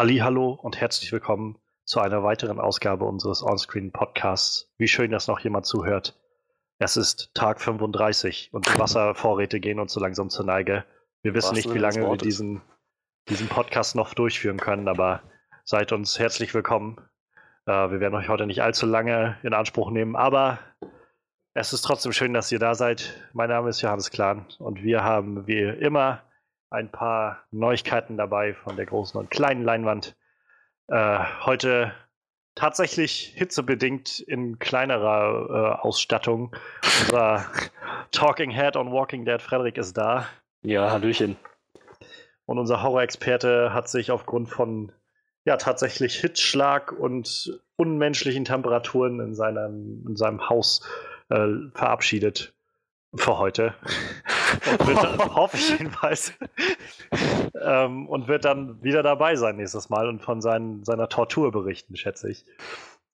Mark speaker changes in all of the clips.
Speaker 1: Hallo und herzlich willkommen zu einer weiteren Ausgabe unseres Onscreen Podcasts. Wie schön, dass noch jemand zuhört. Es ist Tag 35 und die Wasservorräte gehen uns so langsam zur Neige. Wir wissen nicht, wie lange wir diesen, diesen Podcast noch durchführen können, aber seid uns herzlich willkommen. Äh, wir werden euch heute nicht allzu lange in Anspruch nehmen, aber es ist trotzdem schön, dass ihr da seid. Mein Name ist Johannes Klan und wir haben wie immer ein paar Neuigkeiten dabei von der großen und kleinen Leinwand. Äh, heute tatsächlich hitzebedingt in kleinerer äh, Ausstattung. Unser Talking Head on Walking Dead Frederik ist da.
Speaker 2: Ja, Hallöchen.
Speaker 1: Und unser Horror-Experte hat sich aufgrund von ja tatsächlich Hitzschlag und unmenschlichen Temperaturen in seinem, in seinem Haus äh, verabschiedet für heute. Dann, hoffe ich jedenfalls. ähm, und wird dann wieder dabei sein nächstes Mal und von seinen, seiner Tortur berichten, schätze ich.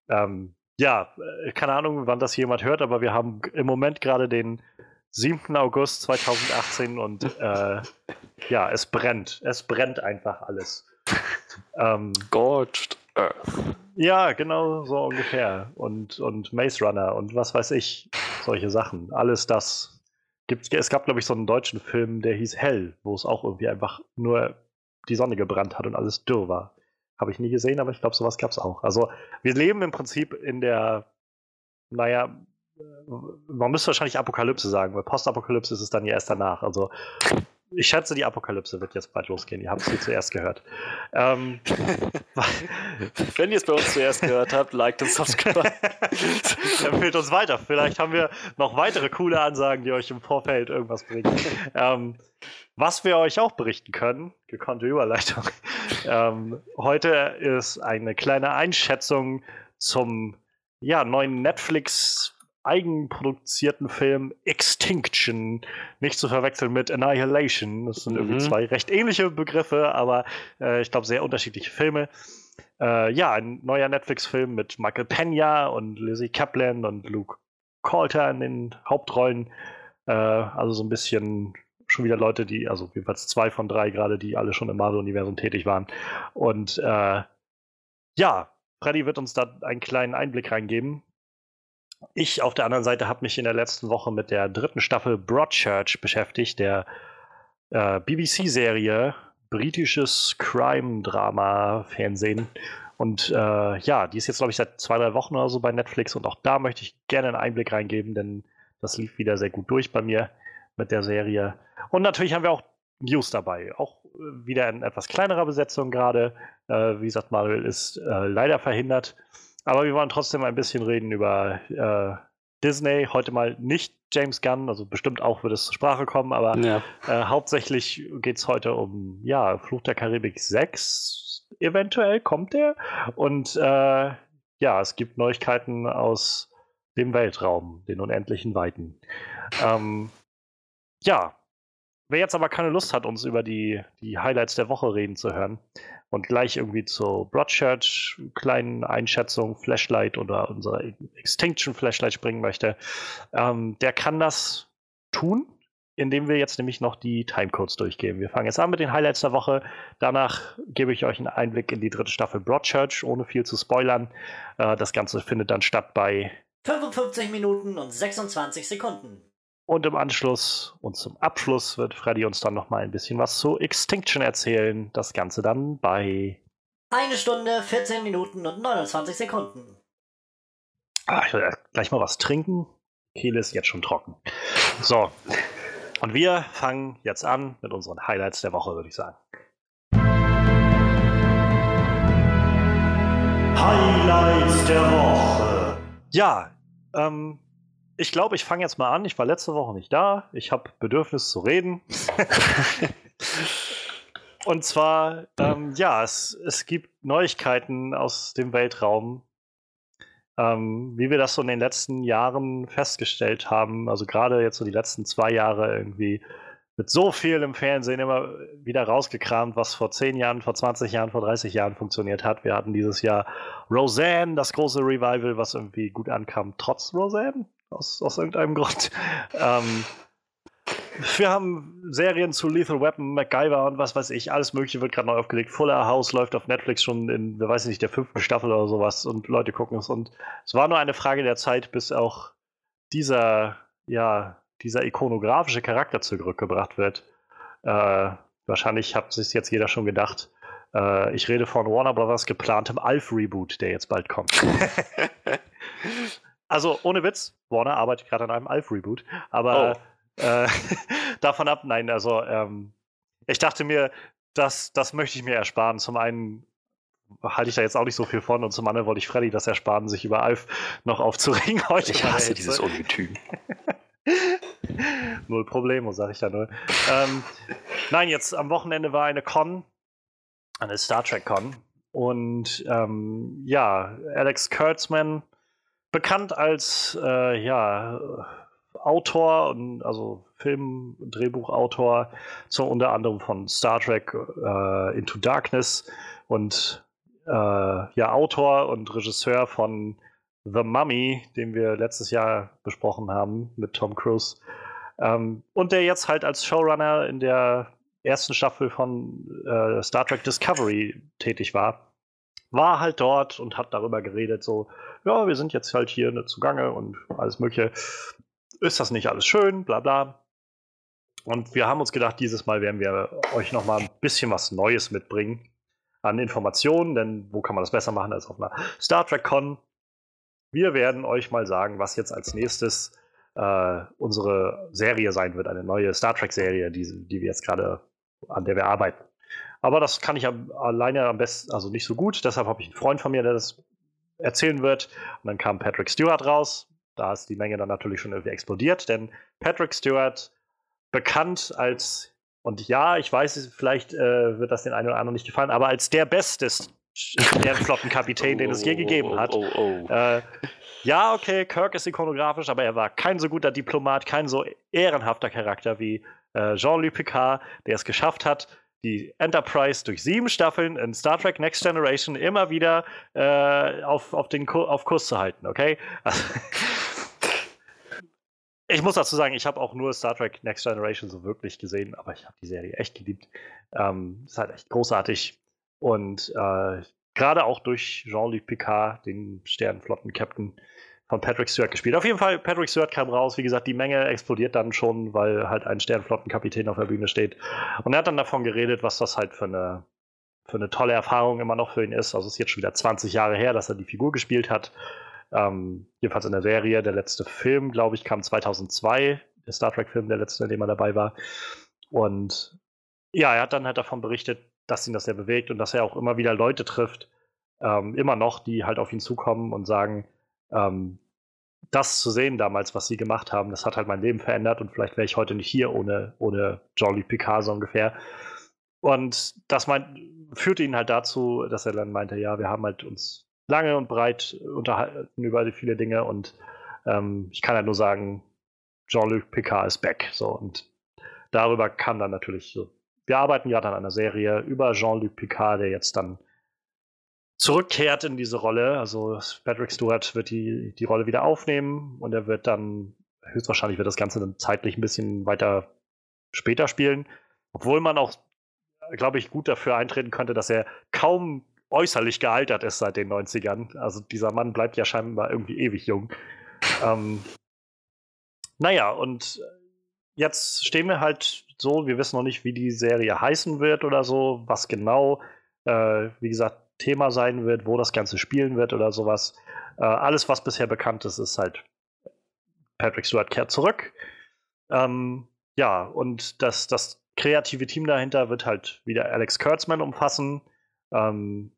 Speaker 1: Ähm, ja, äh, keine Ahnung, wann das jemand hört, aber wir haben im Moment gerade den 7. August 2018 und äh, ja, es brennt. Es brennt einfach alles.
Speaker 2: Ähm, Gorged Earth.
Speaker 1: Ja, genau so ungefähr. Und, und Maze Runner und was weiß ich, solche Sachen. Alles das. Gibt's, es gab, glaube ich, so einen deutschen Film, der hieß Hell, wo es auch irgendwie einfach nur die Sonne gebrannt hat und alles dürr war. Habe ich nie gesehen, aber ich glaube, sowas gab es auch. Also wir leben im Prinzip in der, naja, man müsste wahrscheinlich Apokalypse sagen, weil Postapokalypse ist es dann ja erst danach. Also ich schätze, die Apokalypse wird jetzt bald losgehen. Ihr habt es hier zuerst gehört. Ähm,
Speaker 2: Wenn ihr es bei uns zuerst gehört habt, liked und subscribe.
Speaker 1: Empfehlt uns weiter. Vielleicht haben wir noch weitere coole Ansagen, die euch im Vorfeld irgendwas bringen. Ähm, was wir euch auch berichten können, gekonnte Überleitung. Ähm, heute ist eine kleine Einschätzung zum ja, neuen Netflix eigenproduzierten Film Extinction, nicht zu verwechseln mit Annihilation. Das sind mhm. irgendwie zwei recht ähnliche Begriffe, aber äh, ich glaube sehr unterschiedliche Filme. Äh, ja, ein neuer Netflix-Film mit Michael Pena und Lizzie Kaplan und Luke Coulter in den Hauptrollen. Äh, also so ein bisschen schon wieder Leute, die, also jedenfalls zwei von drei gerade, die alle schon im Marvel-Universum tätig waren. Und äh, ja, Freddy wird uns da einen kleinen Einblick reingeben. Ich auf der anderen Seite habe mich in der letzten Woche mit der dritten Staffel Broadchurch beschäftigt, der äh, BBC-Serie britisches Crime-Drama-Fernsehen. Und äh, ja, die ist jetzt, glaube ich, seit zwei, drei Wochen oder so bei Netflix. Und auch da möchte ich gerne einen Einblick reingeben, denn das lief wieder sehr gut durch bei mir mit der Serie. Und natürlich haben wir auch News dabei. Auch wieder in etwas kleinerer Besetzung gerade. Äh, wie gesagt, Manuel ist äh, leider verhindert. Aber wir wollen trotzdem ein bisschen reden über äh, Disney. Heute mal nicht James Gunn, also bestimmt auch wird es zur Sprache kommen, aber ja. äh, hauptsächlich geht es heute um ja, Fluch der Karibik 6. Eventuell kommt der. Und äh, ja, es gibt Neuigkeiten aus dem Weltraum, den unendlichen Weiten. Ähm, ja, wer jetzt aber keine Lust hat, uns über die, die Highlights der Woche reden zu hören, und gleich irgendwie zur Broadchurch kleinen Einschätzung, Flashlight oder unserer Extinction Flashlight springen möchte, ähm, der kann das tun, indem wir jetzt nämlich noch die Timecodes durchgehen. Wir fangen jetzt an mit den Highlights der Woche. Danach gebe ich euch einen Einblick in die dritte Staffel Broadchurch, ohne viel zu spoilern. Äh, das Ganze findet dann statt bei
Speaker 3: 55 Minuten und 26 Sekunden.
Speaker 1: Und im Anschluss und zum Abschluss wird Freddy uns dann nochmal ein bisschen was zu Extinction erzählen. Das Ganze dann bei.
Speaker 3: Eine Stunde, 14 Minuten und 29 Sekunden.
Speaker 1: Ah, ich will gleich mal was trinken. Kehle ist jetzt schon trocken. So. Und wir fangen jetzt an mit unseren Highlights der Woche, würde ich sagen. Highlights der Woche. Ja, ähm, ich glaube, ich fange jetzt mal an. Ich war letzte Woche nicht da. Ich habe Bedürfnis zu reden. Und zwar, ähm, ja, es, es gibt Neuigkeiten aus dem Weltraum, ähm, wie wir das so in den letzten Jahren festgestellt haben. Also gerade jetzt so die letzten zwei Jahre irgendwie mit so viel im Fernsehen immer wieder rausgekramt, was vor 10 Jahren, vor 20 Jahren, vor 30 Jahren funktioniert hat. Wir hatten dieses Jahr Roseanne, das große Revival, was irgendwie gut ankam, trotz Roseanne aus, aus irgendeinem Grund. Ähm, wir haben Serien zu Lethal Weapon, MacGyver und was weiß ich. Alles Mögliche wird gerade neu aufgelegt. Fuller House läuft auf Netflix schon in, wer weiß nicht, der fünften Staffel oder sowas und Leute gucken es. Und es war nur eine Frage der Zeit, bis auch dieser, ja, dieser ikonografische Charakter zurückgebracht wird. Äh, wahrscheinlich hat sich jetzt jeder schon gedacht. Äh, ich rede von Warner Brothers geplantem Alf-Reboot, der jetzt bald kommt. also ohne Witz, Warner arbeitet gerade an einem Alf-Reboot, aber oh. äh, davon ab, nein, also ähm, ich dachte mir, das, das möchte ich mir ersparen. Zum einen halte ich da jetzt auch nicht so viel von und zum anderen wollte ich Freddy das ersparen, sich über Alf noch aufzuregen
Speaker 2: heute. Ich hasse dieses Ungetüm.
Speaker 1: null Problemo, sag ich da nur. Ähm, nein, jetzt am Wochenende war eine Con, eine Star Trek Con. Und ähm, ja, Alex Kurtzman, bekannt als äh, ja, Autor und also Film- und Drehbuchautor, so unter anderem von Star Trek äh, Into Darkness und äh, ja, Autor und Regisseur von The Mummy, den wir letztes Jahr besprochen haben mit Tom Cruise. Ähm, und der jetzt halt als Showrunner in der ersten Staffel von äh, Star Trek Discovery tätig war, war halt dort und hat darüber geredet, so, ja, wir sind jetzt halt hier ne, zugange und alles Mögliche. Ist das nicht alles schön, bla bla. Und wir haben uns gedacht, dieses Mal werden wir euch nochmal ein bisschen was Neues mitbringen an Informationen, denn wo kann man das besser machen als auf einer Star Trek Con? Wir werden euch mal sagen, was jetzt als nächstes äh, unsere Serie sein wird, eine neue Star Trek-Serie, die, die wir jetzt gerade, an der wir arbeiten. Aber das kann ich alleine am besten, also nicht so gut. Deshalb habe ich einen Freund von mir, der das erzählen wird. Und dann kam Patrick Stewart raus. Da ist die Menge dann natürlich schon irgendwie explodiert, denn Patrick Stewart, bekannt als, und ja, ich weiß, vielleicht äh, wird das den einen oder anderen nicht gefallen, aber als der beste Sternflottenkapitän, oh, den es je gegeben hat. Oh, oh, oh. Äh, ja, okay, Kirk ist ikonografisch, aber er war kein so guter Diplomat, kein so ehrenhafter Charakter wie äh, Jean-Luc Picard, der es geschafft hat, die Enterprise durch sieben Staffeln in Star Trek Next Generation immer wieder äh, auf, auf, den Ku auf Kurs zu halten, okay? Also, ich muss dazu sagen, ich habe auch nur Star Trek Next Generation so wirklich gesehen, aber ich habe die Serie echt geliebt. Ähm, ist halt echt großartig. Und äh, gerade auch durch Jean-Luc Picard, den Sternenflotten-Captain, von Patrick Stewart gespielt. Auf jeden Fall, Patrick Stewart kam raus. Wie gesagt, die Menge explodiert dann schon, weil halt ein Sternflottenkapitän auf der Bühne steht. Und er hat dann davon geredet, was das halt für eine, für eine tolle Erfahrung immer noch für ihn ist. Also es ist jetzt schon wieder 20 Jahre her, dass er die Figur gespielt hat. Ähm, jedenfalls in der Serie. Der letzte Film, glaube ich, kam 2002. Der Star Trek-Film, der letzte, in dem er dabei war. Und ja, er hat dann halt davon berichtet, dass ihn das sehr bewegt und dass er auch immer wieder Leute trifft, ähm, immer noch, die halt auf ihn zukommen und sagen, ähm, das zu sehen damals, was sie gemacht haben, das hat halt mein Leben verändert und vielleicht wäre ich heute nicht hier ohne, ohne Jean-Luc Picard so ungefähr. Und das meint, führte ihn halt dazu, dass er dann meinte, ja, wir haben halt uns lange und breit unterhalten über viele Dinge und ähm, ich kann halt nur sagen, Jean-Luc Picard ist back. So, und darüber kam dann natürlich so. Wir arbeiten gerade an einer Serie über Jean-Luc Picard, der jetzt dann zurückkehrt in diese Rolle. Also Patrick Stewart wird die, die Rolle wieder aufnehmen und er wird dann, höchstwahrscheinlich wird das Ganze dann zeitlich ein bisschen weiter später spielen. Obwohl man auch, glaube ich, gut dafür eintreten könnte, dass er kaum äußerlich gealtert ist seit den 90ern. Also dieser Mann bleibt ja scheinbar irgendwie ewig jung. Ähm, naja, und jetzt stehen wir halt so, wir wissen noch nicht, wie die Serie heißen wird oder so, was genau. Äh, wie gesagt, Thema sein wird, wo das Ganze spielen wird oder sowas. Äh, alles, was bisher bekannt ist, ist halt Patrick Stewart kehrt zurück. Ähm, ja, und das, das kreative Team dahinter wird halt wieder Alex Kurtzman umfassen, ähm,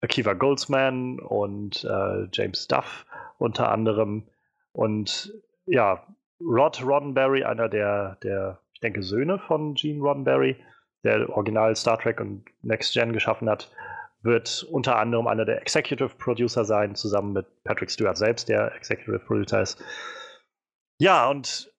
Speaker 1: Akiva Goldsman und äh, James Duff unter anderem. Und ja, Rod Roddenberry, einer der, der, ich denke, Söhne von Gene Roddenberry, der Original Star Trek und Next Gen geschaffen hat, wird unter anderem einer der Executive Producer sein, zusammen mit Patrick Stewart selbst, der Executive Producer ist. Ja, und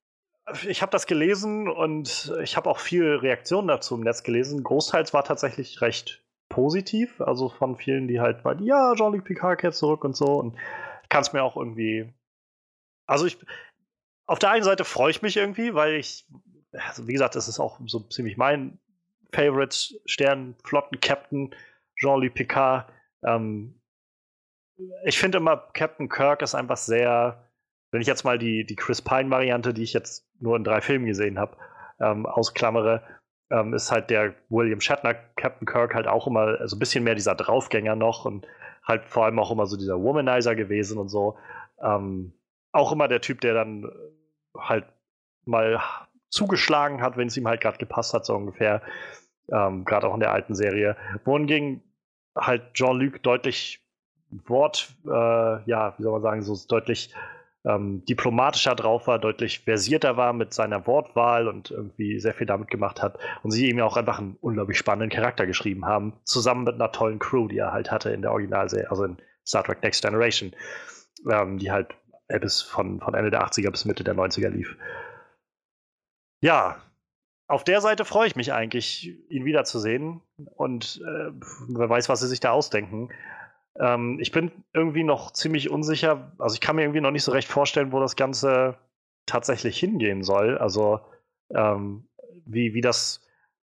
Speaker 1: ich habe das gelesen und ich habe auch viele Reaktionen dazu im Netz gelesen. Großteils war tatsächlich recht positiv, also von vielen, die halt meinten, ja, Jean-Luc Picard kehrt zurück und so. Und kann es mir auch irgendwie. Also ich. Auf der einen Seite freue ich mich irgendwie, weil ich also wie gesagt, das ist auch so ziemlich mein Favorite Sternflotten-Captain, Jean-Luc Picard. Ähm, ich finde immer, Captain Kirk ist einfach sehr, wenn ich jetzt mal die, die Chris Pine-Variante, die ich jetzt nur in drei Filmen gesehen habe, ähm, ausklammere, ähm, ist halt der William Shatner Captain Kirk halt auch immer so also ein bisschen mehr dieser Draufgänger noch und halt vor allem auch immer so dieser Womanizer gewesen und so. Ähm, auch immer der Typ, der dann halt mal zugeschlagen hat, wenn es ihm halt gerade gepasst hat, so ungefähr. Ähm, gerade auch in der alten Serie. Wohingegen halt Jean-Luc deutlich Wort, äh, ja, wie soll man sagen, so deutlich ähm, diplomatischer drauf war, deutlich versierter war mit seiner Wortwahl und irgendwie sehr viel damit gemacht hat. Und sie ihm ja auch einfach einen unglaublich spannenden Charakter geschrieben haben, zusammen mit einer tollen Crew, die er halt hatte in der Originalserie, also in Star Trek Next Generation, ähm, die halt bis von, von Ende der 80er bis Mitte der 90er lief. Ja, auf der Seite freue ich mich eigentlich, ihn wiederzusehen. Und äh, wer weiß, was sie sich da ausdenken. Ähm, ich bin irgendwie noch ziemlich unsicher. Also ich kann mir irgendwie noch nicht so recht vorstellen, wo das Ganze tatsächlich hingehen soll. Also ähm, wie, wie das.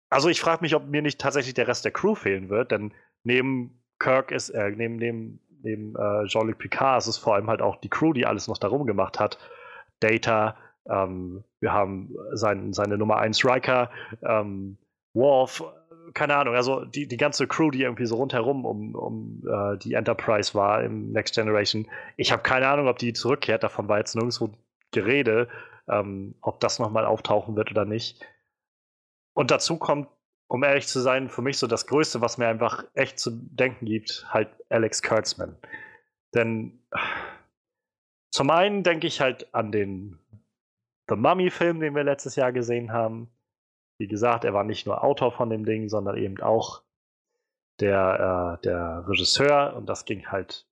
Speaker 1: Also ich frage mich, ob mir nicht tatsächlich der Rest der Crew fehlen wird, denn neben Kirk ist, äh, neben, neben, neben äh, Jean-Luc Picard ist es vor allem halt auch die Crew, die alles noch darum gemacht hat. Data, ähm, wir haben sein, seine Nummer 1 Riker, ähm, Worf, keine Ahnung, also die, die ganze Crew, die irgendwie so rundherum um, um äh, die Enterprise war im Next Generation. Ich habe keine Ahnung, ob die zurückkehrt, davon war jetzt nirgendwo Gerede, ähm, ob das nochmal auftauchen wird oder nicht. Und dazu kommt, um ehrlich zu sein, für mich so das Größte, was mir einfach echt zu denken gibt, halt Alex Kurtzman. Denn zum einen denke ich halt an den The Mummy-Film, den wir letztes Jahr gesehen haben. Wie gesagt, er war nicht nur Autor von dem Ding, sondern eben auch der, äh, der Regisseur und das ging halt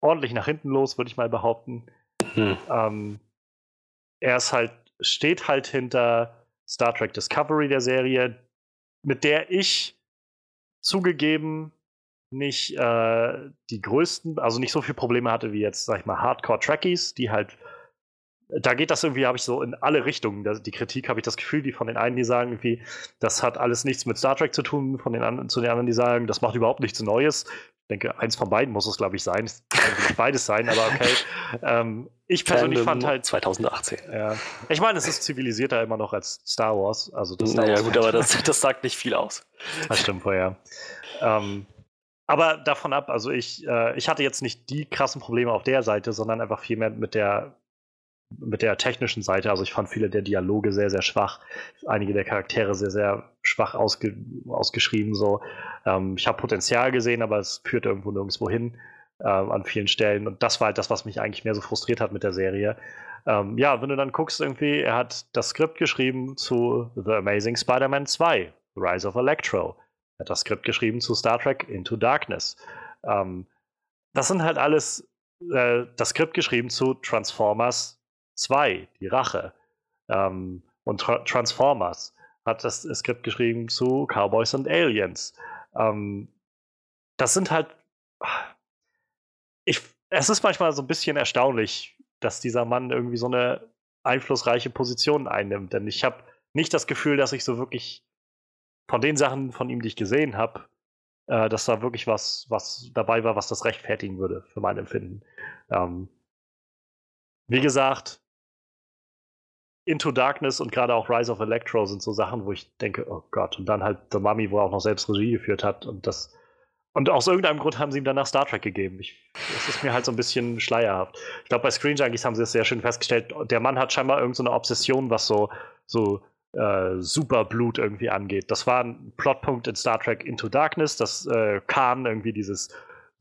Speaker 1: ordentlich nach hinten los, würde ich mal behaupten. Hm. Ähm, er ist halt, steht halt hinter Star Trek Discovery der Serie, mit der ich zugegeben nicht äh, die größten, also nicht so viele Probleme hatte wie jetzt, sag ich mal, Hardcore-Trekkies, die halt da geht das irgendwie, habe ich so in alle Richtungen. Die Kritik habe ich das Gefühl, die von den einen, die sagen irgendwie, das hat alles nichts mit Star Trek zu tun, von den anderen, zu den anderen, die sagen, das macht überhaupt nichts Neues. Ich denke, eins von beiden muss es, glaube ich, sein. Es kann nicht beides sein, aber okay. Ähm, ich persönlich Fandom fand halt.
Speaker 2: 2018.
Speaker 1: Ja. Ich meine, es ist zivilisierter immer noch als Star Wars. Also das
Speaker 2: naja,
Speaker 1: Wars
Speaker 2: gut, aber das, das sagt nicht viel aus.
Speaker 1: Das stimmt vorher. Ähm, aber davon ab, also ich, äh, ich hatte jetzt nicht die krassen Probleme auf der Seite, sondern einfach viel mehr mit der mit der technischen Seite, also ich fand viele der Dialoge sehr, sehr schwach, einige der Charaktere sehr, sehr schwach ausge, ausgeschrieben. So. Ähm, ich habe Potenzial gesehen, aber es führt irgendwo nirgendwo hin ähm, an vielen Stellen. Und das war halt das, was mich eigentlich mehr so frustriert hat mit der Serie. Ähm, ja, wenn du dann guckst, irgendwie, er hat das Skript geschrieben zu The Amazing Spider-Man 2, Rise of Electro. Er hat das Skript geschrieben zu Star Trek Into Darkness. Ähm, das sind halt alles äh, das Skript geschrieben zu Transformers 2, die Rache. Ähm, und Tra Transformers hat das Skript geschrieben zu Cowboys and Aliens. Ähm, das sind halt. Ich, es ist manchmal so ein bisschen erstaunlich, dass dieser Mann irgendwie so eine einflussreiche Position einnimmt. Denn ich habe nicht das Gefühl, dass ich so wirklich von den Sachen von ihm, die ich gesehen habe, äh, dass da wirklich was, was dabei war, was das rechtfertigen würde, für mein Empfinden. Ähm, wie gesagt, Into Darkness und gerade auch Rise of Electro sind so Sachen, wo ich denke, oh Gott, und dann halt The Mummy, wo er auch noch selbst Regie geführt hat und das und aus irgendeinem Grund haben sie ihm danach Star Trek gegeben. Ich, das ist mir halt so ein bisschen schleierhaft. Ich glaube, bei Screen Junkies haben sie es sehr schön festgestellt. Der Mann hat scheinbar irgendeine so Obsession, was so, so äh, Superblut irgendwie angeht. Das war ein Plotpunkt in Star Trek Into Darkness. Das äh, Khan irgendwie dieses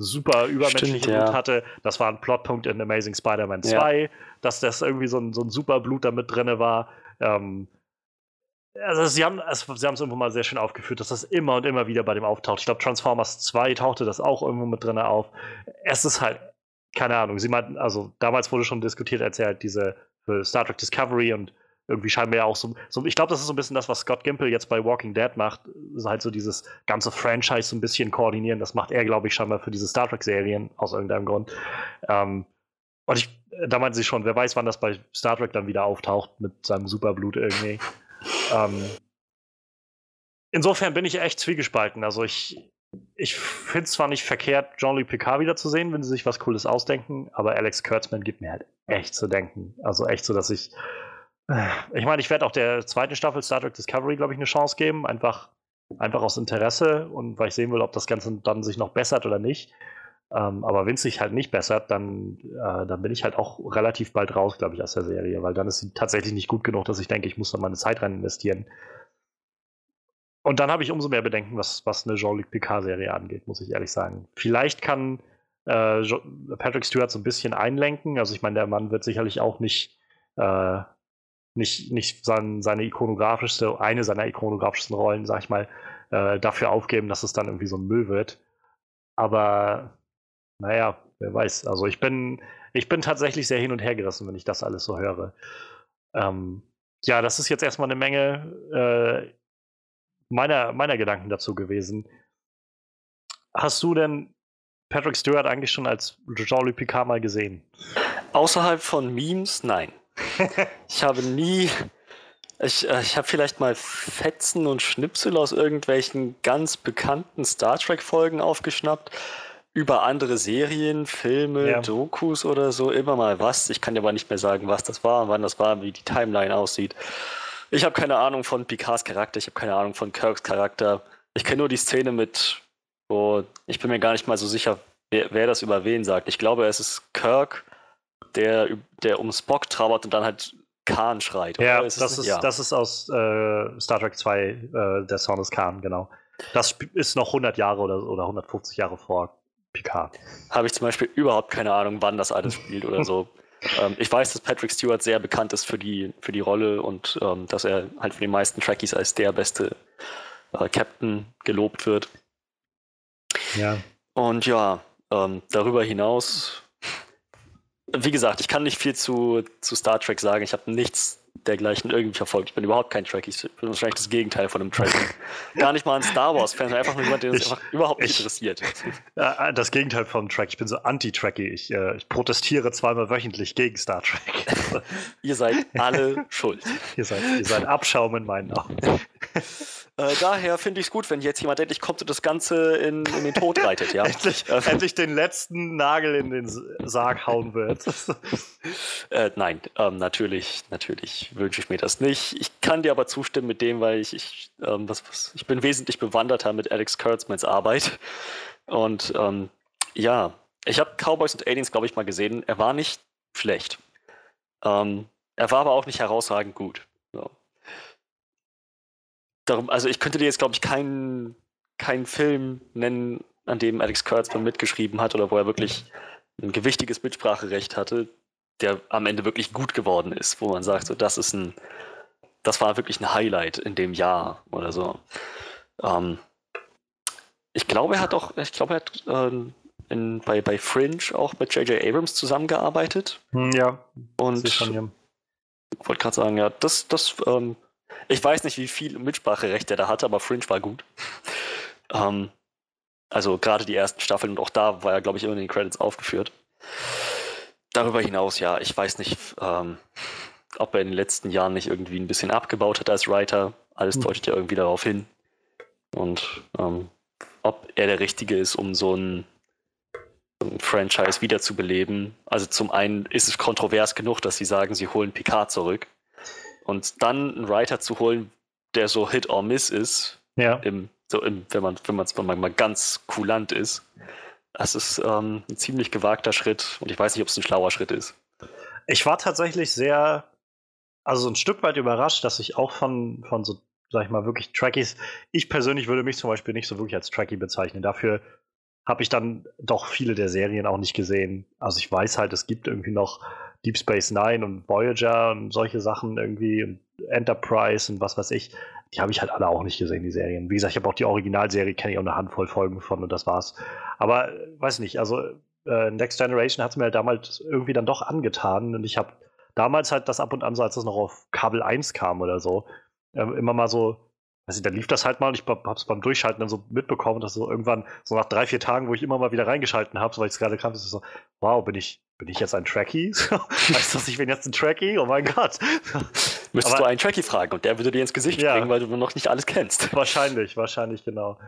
Speaker 1: super übermenschliche Stimmt, Blut hatte. Das war ein Plotpunkt in Amazing Spider-Man 2, ja. dass das irgendwie so ein, so ein super Blut da mit drin war. Ähm, also sie haben es sie haben es irgendwo mal sehr schön aufgeführt, dass das immer und immer wieder bei dem auftaucht. Ich glaube, Transformers 2 tauchte das auch irgendwo mit drin auf. Es ist halt, keine Ahnung, sie meinten, also damals wurde schon diskutiert, als er halt diese für Star Trek Discovery und irgendwie scheinbar ja auch so, so ich glaube, das ist so ein bisschen das, was Scott Gimple jetzt bei Walking Dead macht, ist halt so dieses ganze Franchise so ein bisschen koordinieren. Das macht er, glaube ich, scheinbar für diese Star Trek-Serien aus irgendeinem Grund. Ähm, und ich, da meinen sie schon, wer weiß, wann das bei Star Trek dann wieder auftaucht mit seinem Superblut irgendwie. Ähm, insofern bin ich echt zwiegespalten. Also ich, ich finde es zwar nicht verkehrt, Jean-Luc Picard wiederzusehen, wenn sie sich was Cooles ausdenken, aber Alex Kurtzman gibt mir halt echt zu denken. Also echt so, dass ich. Ich meine, ich werde auch der zweiten Staffel Star Trek Discovery, glaube ich, eine Chance geben. Einfach, einfach aus Interesse und weil ich sehen will, ob das Ganze dann sich noch bessert oder nicht. Ähm, aber wenn es sich halt nicht bessert, dann, äh, dann bin ich halt auch relativ bald raus, glaube ich, aus der Serie, weil dann ist sie tatsächlich nicht gut genug, dass ich denke, ich muss da meine Zeit rein investieren. Und dann habe ich umso mehr Bedenken, was, was eine Jean-Luc Picard-Serie angeht, muss ich ehrlich sagen. Vielleicht kann äh, Patrick Stewart so ein bisschen einlenken. Also ich meine, der Mann wird sicherlich auch nicht, äh, nicht, nicht sein, seine ikonografischste, eine seiner ikonografischsten Rollen, sag ich mal, äh, dafür aufgeben, dass es dann irgendwie so ein Müll wird. Aber naja, wer weiß. Also ich bin, ich bin tatsächlich sehr hin und her gerissen, wenn ich das alles so höre. Ähm, ja, das ist jetzt erstmal eine Menge äh, meiner, meiner Gedanken dazu gewesen. Hast du denn Patrick Stewart eigentlich schon als Jean-Luc Picard mal gesehen?
Speaker 2: Außerhalb von Memes, nein. Ich habe nie. Ich, äh, ich habe vielleicht mal Fetzen und Schnipsel aus irgendwelchen ganz bekannten Star Trek-Folgen aufgeschnappt. Über andere Serien, Filme, ja. Dokus oder so, immer mal was. Ich kann dir aber nicht mehr sagen, was das war, wann das war, wie die Timeline aussieht. Ich habe keine Ahnung von Picards Charakter, ich habe keine Ahnung von Kirks Charakter. Ich kenne nur die Szene mit, wo ich bin mir gar nicht mal so sicher, wer, wer das über wen sagt. Ich glaube, es ist Kirk, der, der um Spock trauert und dann halt Khan schreit.
Speaker 1: Ja, ist das, ist, ja. das ist aus äh, Star Trek 2, äh, der Sound des Khan, genau. Das ist noch 100 Jahre oder, oder 150 Jahre vor Picard.
Speaker 2: Habe ich zum Beispiel überhaupt keine Ahnung, wann das alles spielt oder so. Ähm, ich weiß, dass Patrick Stewart sehr bekannt ist für die, für die Rolle und ähm, dass er halt für die meisten Trekkies als der beste äh, Captain gelobt wird.
Speaker 1: Ja.
Speaker 2: Und ja, ähm, darüber hinaus, wie gesagt, ich kann nicht viel zu, zu Star Trek sagen. Ich habe nichts dergleichen irgendwie verfolgt. Ich bin überhaupt kein Trekkie. Ich bin wahrscheinlich das Gegenteil von einem Trekkie. Gar nicht mal ein Star Wars-Fan, einfach nur jemand, der einfach überhaupt nicht interessiert.
Speaker 1: Ja, das Gegenteil vom Track. Ich bin so anti-Trekkie. Ich, äh, ich protestiere zweimal wöchentlich gegen Star Trek.
Speaker 2: ihr seid alle schuld.
Speaker 1: Ihr seid, ihr seid Abschaum in meinen Augen.
Speaker 2: Äh, daher finde ich es gut, wenn jetzt jemand endlich kommt und das Ganze in, in den Tod reitet, ja.
Speaker 1: endlich, äh, endlich den letzten Nagel in den Sarg hauen wird.
Speaker 2: äh, nein, ähm, natürlich, natürlich wünsche ich mir das nicht. Ich kann dir aber zustimmen mit dem, weil ich, ich, ähm, was, was, ich bin wesentlich bewanderter mit Alex Kurtzmans Arbeit. Und ähm, ja, ich habe Cowboys und Aliens, glaube ich, mal gesehen. Er war nicht schlecht. Ähm, er war aber auch nicht herausragend gut. So darum, also ich könnte dir jetzt, glaube ich, keinen keinen Film nennen, an dem Alex Kurtzman mitgeschrieben hat oder wo er wirklich ein gewichtiges Mitspracherecht hatte, der am Ende wirklich gut geworden ist, wo man sagt, so das ist ein, das war wirklich ein Highlight in dem Jahr oder so. Ähm, ich glaube, er hat auch, ich glaube, er hat ähm, in, bei, bei Fringe auch mit J.J. Abrams zusammengearbeitet.
Speaker 1: Hm, ja.
Speaker 2: Und ich wollte gerade sagen, ja, das, das ähm, ich weiß nicht, wie viel Mitspracherecht er da hatte, aber Fringe war gut. ähm, also gerade die ersten Staffeln und auch da war er, glaube ich, immer in den Credits aufgeführt. Darüber hinaus, ja, ich weiß nicht, ähm, ob er in den letzten Jahren nicht irgendwie ein bisschen abgebaut hat als Writer. Alles hm. deutet ja irgendwie darauf hin. Und ähm, ob er der Richtige ist, um so ein, so ein Franchise wiederzubeleben. Also zum einen ist es kontrovers genug, dass sie sagen, sie holen Picard zurück. Und dann einen Writer zu holen, der so Hit or Miss ist,
Speaker 1: ja.
Speaker 2: im, so im, wenn man wenn man mal ganz kulant ist, das ist ähm, ein ziemlich gewagter Schritt und ich weiß nicht, ob es ein schlauer Schritt ist.
Speaker 1: Ich war tatsächlich sehr, also ein Stück weit überrascht, dass ich auch von, von so, sag ich mal, wirklich Trackies, ich persönlich würde mich zum Beispiel nicht so wirklich als Trackie bezeichnen. Dafür habe ich dann doch viele der Serien auch nicht gesehen. Also ich weiß halt, es gibt irgendwie noch Deep Space Nine und Voyager und solche Sachen irgendwie und Enterprise und was weiß ich. Die habe ich halt alle auch nicht gesehen, die Serien. Wie gesagt, ich habe auch die Originalserie, kenne ich auch eine Handvoll Folgen von und das war's. Aber weiß nicht, also äh, Next Generation hat es mir halt damals irgendwie dann doch angetan und ich habe damals halt das ab und an so, als das noch auf Kabel 1 kam oder so, äh, immer mal so also da lief das halt mal und ich hab's beim Durchschalten dann so mitbekommen, dass so irgendwann, so nach drei, vier Tagen, wo ich immer mal wieder reingeschalten habe, weil ich es gerade ist so, wow, bin ich, bin ich jetzt ein Trekkie? heißt das, ich bin jetzt ein Trekkie? Oh mein Gott.
Speaker 2: Müsstest aber, du einen Trekkie fragen und der würde dir ins Gesicht ja, bringen, weil du noch nicht alles kennst.
Speaker 1: Wahrscheinlich, wahrscheinlich, genau.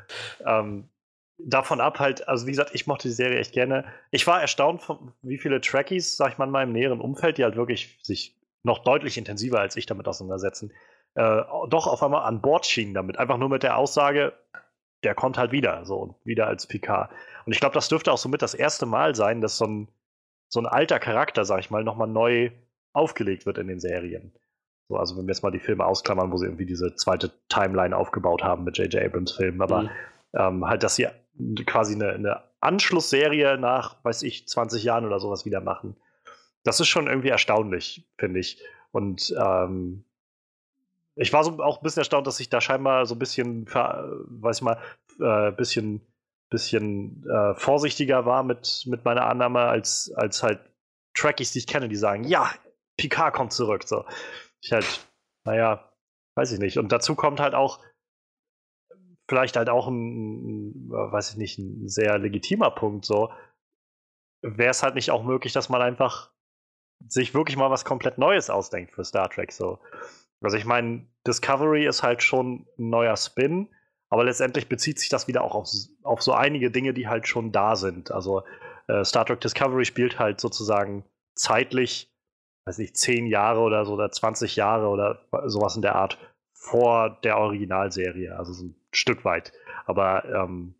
Speaker 1: Ähm, davon ab halt, also wie gesagt, ich mochte die Serie echt gerne. Ich war erstaunt, von, wie viele Trekkies, sag ich mal, in meinem näheren Umfeld, die halt wirklich sich noch deutlich intensiver als ich damit auseinandersetzen, äh, doch auf einmal an Bord schienen damit. Einfach nur mit der Aussage, der kommt halt wieder, so wieder als Picard. Und ich glaube, das dürfte auch somit das erste Mal sein, dass so ein, so ein alter Charakter, sag ich mal, nochmal neu aufgelegt wird in den Serien. So, also wenn wir jetzt mal die Filme ausklammern, wo sie irgendwie diese zweite Timeline aufgebaut haben mit J.J. Abrams Filmen, aber mhm. ähm, halt, dass sie quasi eine, eine Anschlussserie nach, weiß ich, 20 Jahren oder sowas wieder machen. Das ist schon irgendwie erstaunlich, finde ich. Und ähm, ich war so auch ein bisschen erstaunt, dass ich da scheinbar so ein bisschen, weiß ich mal, äh, bisschen, bisschen äh, vorsichtiger war mit, mit meiner Annahme, als, als halt Trackies, die ich kenne, die sagen, ja, Picard kommt zurück. So. Ich halt, naja, weiß ich nicht. Und dazu kommt halt auch, vielleicht halt auch ein, weiß ich nicht, ein sehr legitimer Punkt, so, wäre es halt nicht auch möglich, dass man einfach sich wirklich mal was komplett Neues ausdenkt für Star Trek, so. Also ich meine, Discovery ist halt schon ein neuer Spin, aber letztendlich bezieht sich das wieder auch auf, auf so einige Dinge, die halt schon da sind. Also äh, Star Trek Discovery spielt halt sozusagen zeitlich, weiß ich, zehn Jahre oder so oder 20 Jahre oder sowas in der Art vor der Originalserie, also so ein Stück weit. Aber ähm,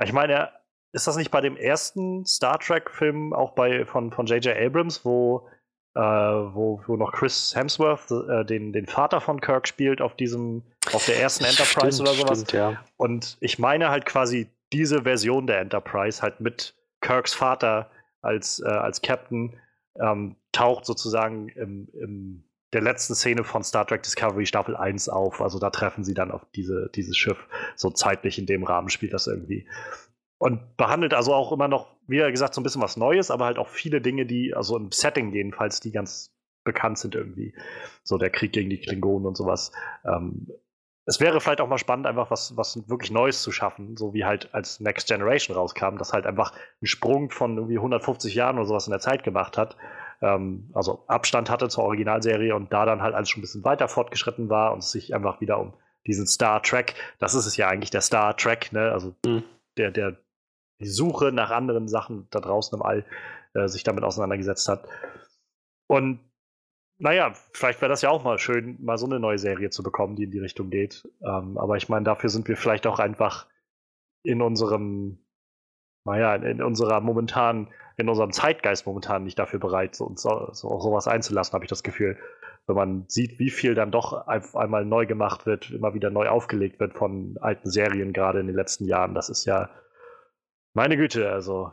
Speaker 1: ich meine, ist das nicht bei dem ersten Star Trek-Film auch bei von J.J. Abrams, wo äh, wo, wo noch Chris Hemsworth äh, den, den Vater von Kirk spielt auf diesem, auf der ersten Enterprise
Speaker 2: stimmt,
Speaker 1: oder sowas.
Speaker 2: Stimmt, ja.
Speaker 1: Und ich meine halt quasi diese Version der Enterprise halt mit Kirks Vater als, äh, als Captain ähm, taucht sozusagen im, im der letzten Szene von Star Trek Discovery Staffel 1 auf. Also da treffen sie dann auf diese, dieses Schiff. So zeitlich in dem Rahmen spielt das irgendwie. Und behandelt also auch immer noch, wie gesagt, so ein bisschen was Neues, aber halt auch viele Dinge, die, also im Setting jedenfalls, die ganz bekannt sind irgendwie. So der Krieg gegen die Klingonen und sowas. Ähm, es wäre vielleicht auch mal spannend, einfach was, was wirklich Neues zu schaffen, so wie halt als Next Generation rauskam, das halt einfach einen Sprung von irgendwie 150 Jahren oder sowas in der Zeit gemacht hat. Ähm, also Abstand hatte zur Originalserie und da dann halt alles schon ein bisschen weiter fortgeschritten war und es sich einfach wieder um diesen Star Trek, das ist es ja eigentlich, der Star Trek, ne? Also mhm. der, der die Suche nach anderen Sachen da draußen im All äh, sich damit auseinandergesetzt hat. Und naja, vielleicht wäre das ja auch mal schön, mal so eine neue Serie zu bekommen, die in die Richtung geht. Ähm, aber ich meine, dafür sind wir vielleicht auch einfach in unserem, naja, in unserer momentan, in unserem Zeitgeist momentan nicht dafür bereit, so, uns so, so, sowas einzulassen, habe ich das Gefühl. Wenn man sieht, wie viel dann doch auf einmal neu gemacht wird, immer wieder neu aufgelegt wird von alten Serien, gerade in den letzten Jahren, das ist ja meine Güte, also.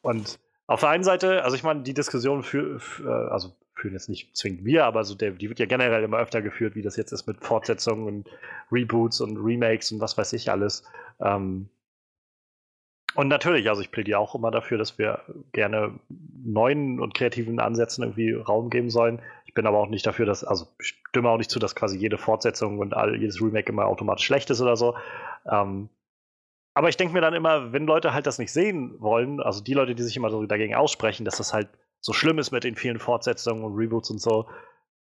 Speaker 1: Und auf der einen Seite, also ich meine, die Diskussion für, für äh, also führen jetzt nicht zwingend wir, aber so der, die wird ja generell immer öfter geführt, wie das jetzt ist mit Fortsetzungen und Reboots und Remakes und was weiß ich alles. Ähm, und natürlich, also ich plädiere auch immer dafür, dass wir gerne neuen und kreativen Ansätzen irgendwie Raum geben sollen. Ich bin aber auch nicht dafür, dass, also stimme auch nicht zu, dass quasi jede Fortsetzung und all, jedes Remake immer automatisch schlecht ist oder so. Ähm, aber ich denke mir dann immer, wenn Leute halt das nicht sehen wollen, also die Leute, die sich immer so dagegen aussprechen, dass das halt so schlimm ist mit den vielen Fortsetzungen und Reboots und so,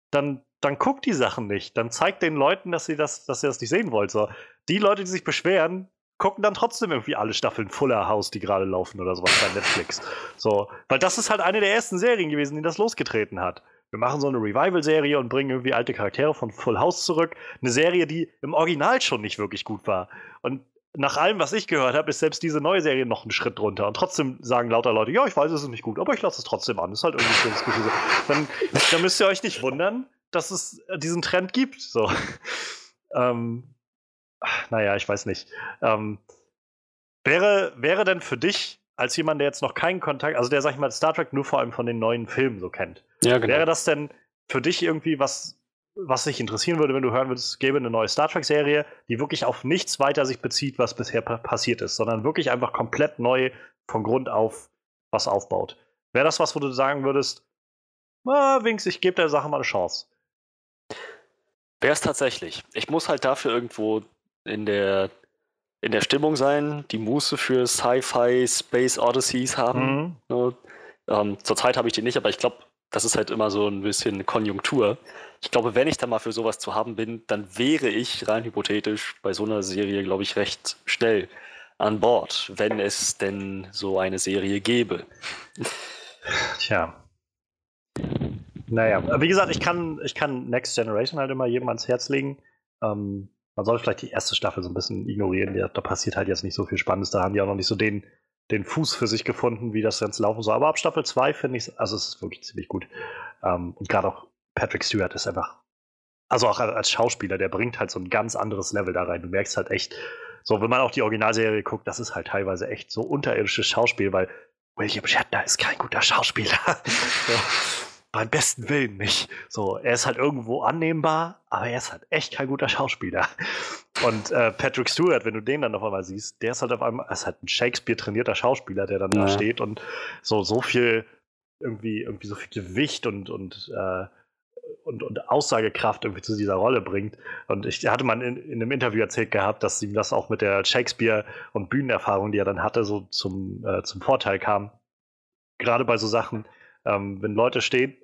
Speaker 1: dann, dann guckt die Sachen nicht. Dann zeigt den Leuten, dass sie das, dass ihr das nicht sehen wollt. So. Die Leute, die sich beschweren, gucken dann trotzdem irgendwie alle Staffeln Fuller House, die gerade laufen oder sowas bei Netflix. So, weil das ist halt eine der ersten Serien gewesen, die das losgetreten hat. Wir machen so eine Revival-Serie und bringen irgendwie alte Charaktere von Full House zurück. Eine Serie, die im Original schon nicht wirklich gut war. Und nach allem, was ich gehört habe, ist selbst diese neue Serie noch einen Schritt drunter. Und trotzdem sagen lauter Leute, ja, ich weiß, es ist nicht gut, aber ich lasse es trotzdem an. Das ist halt irgendwie ein schönes Gefühl. Dann, dann müsst ihr euch nicht wundern, dass es diesen Trend gibt. So. ähm, naja, ich weiß nicht. Ähm, wäre, wäre denn für dich, als jemand, der jetzt noch keinen Kontakt, also der, sag ich mal, Star Trek nur vor allem von den neuen Filmen so kennt,
Speaker 2: ja, genau.
Speaker 1: wäre das denn für dich irgendwie was was dich interessieren würde, wenn du hören würdest, es gäbe eine neue Star Trek-Serie, die wirklich auf nichts weiter sich bezieht, was bisher passiert ist, sondern wirklich einfach komplett neu von Grund auf was aufbaut. Wäre das was, wo du sagen würdest, na, Winks, ich gebe der Sache mal eine Chance?
Speaker 2: Wäre es tatsächlich. Ich muss halt dafür irgendwo in der, in der Stimmung sein, die Muße für Sci-Fi, Space Odysseys haben. Mhm. Ne? Ähm, zurzeit habe ich die nicht, aber ich glaube, das ist halt immer so ein bisschen Konjunktur. Ich glaube, wenn ich da mal für sowas zu haben bin, dann wäre ich rein hypothetisch bei so einer Serie, glaube ich, recht schnell an Bord, wenn es denn so eine Serie gäbe.
Speaker 1: Tja. Naja, wie gesagt, ich kann, ich kann Next Generation halt immer jedem ans Herz legen. Ähm, man sollte vielleicht die erste Staffel so ein bisschen ignorieren. Da, da, passiert halt jetzt nicht so viel Spannendes. Da haben die auch noch nicht so den, den Fuß für sich gefunden, wie das Ganze laufen soll. Aber ab Staffel 2 finde ich also es ist wirklich ziemlich gut. Ähm, und gerade auch Patrick Stewart ist einfach, also auch als Schauspieler, der bringt halt so ein ganz anderes Level da rein. Du merkst halt echt, so, wenn man auch die Originalserie guckt, das ist halt teilweise echt so unterirdisches Schauspiel, weil William Shatner ist kein guter Schauspieler. so, beim besten Willen nicht. So, er ist halt irgendwo annehmbar, aber er ist halt echt kein guter Schauspieler. Und äh, Patrick Stewart, wenn du den dann auf einmal siehst, der ist halt auf einmal, ist halt ein Shakespeare-trainierter Schauspieler, der dann ja. da steht und so, so viel, irgendwie, irgendwie so viel Gewicht und, und äh, und, und Aussagekraft irgendwie zu dieser Rolle bringt. Und ich hatte mal in, in einem Interview erzählt gehabt, dass ihm das auch mit der Shakespeare- und Bühnenerfahrung, die er dann hatte, so zum, äh, zum Vorteil kam. Gerade bei so Sachen, ähm, wenn Leute stehen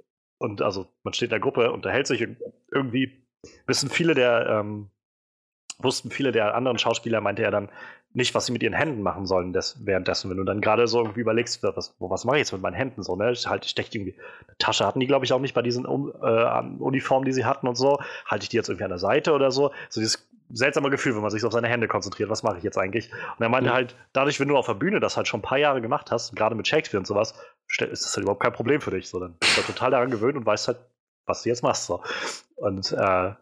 Speaker 1: und also man steht in der Gruppe, unterhält sich irgendwie, wissen viele der, ähm, wussten viele der anderen Schauspieler, meinte er dann, nicht, was sie mit ihren Händen machen sollen des, währenddessen, wenn du dann gerade so irgendwie überlegst, was, was mache ich jetzt mit meinen Händen so, ne? Halt, ich stecke irgendwie, eine Tasche hatten die, glaube ich, auch nicht bei diesen um, äh, Uniformen, die sie hatten und so. Halte ich die jetzt irgendwie an der Seite oder so? So dieses seltsame Gefühl, wenn man sich so auf seine Hände konzentriert, was mache ich jetzt eigentlich? Und er meinte mhm. halt, dadurch, wenn du auf der Bühne das halt schon ein paar Jahre gemacht hast, gerade mit Shakespeare und sowas, ist das halt überhaupt kein Problem für dich. So, dann bist du halt total daran gewöhnt und weißt halt, was du jetzt machst. So. Und äh,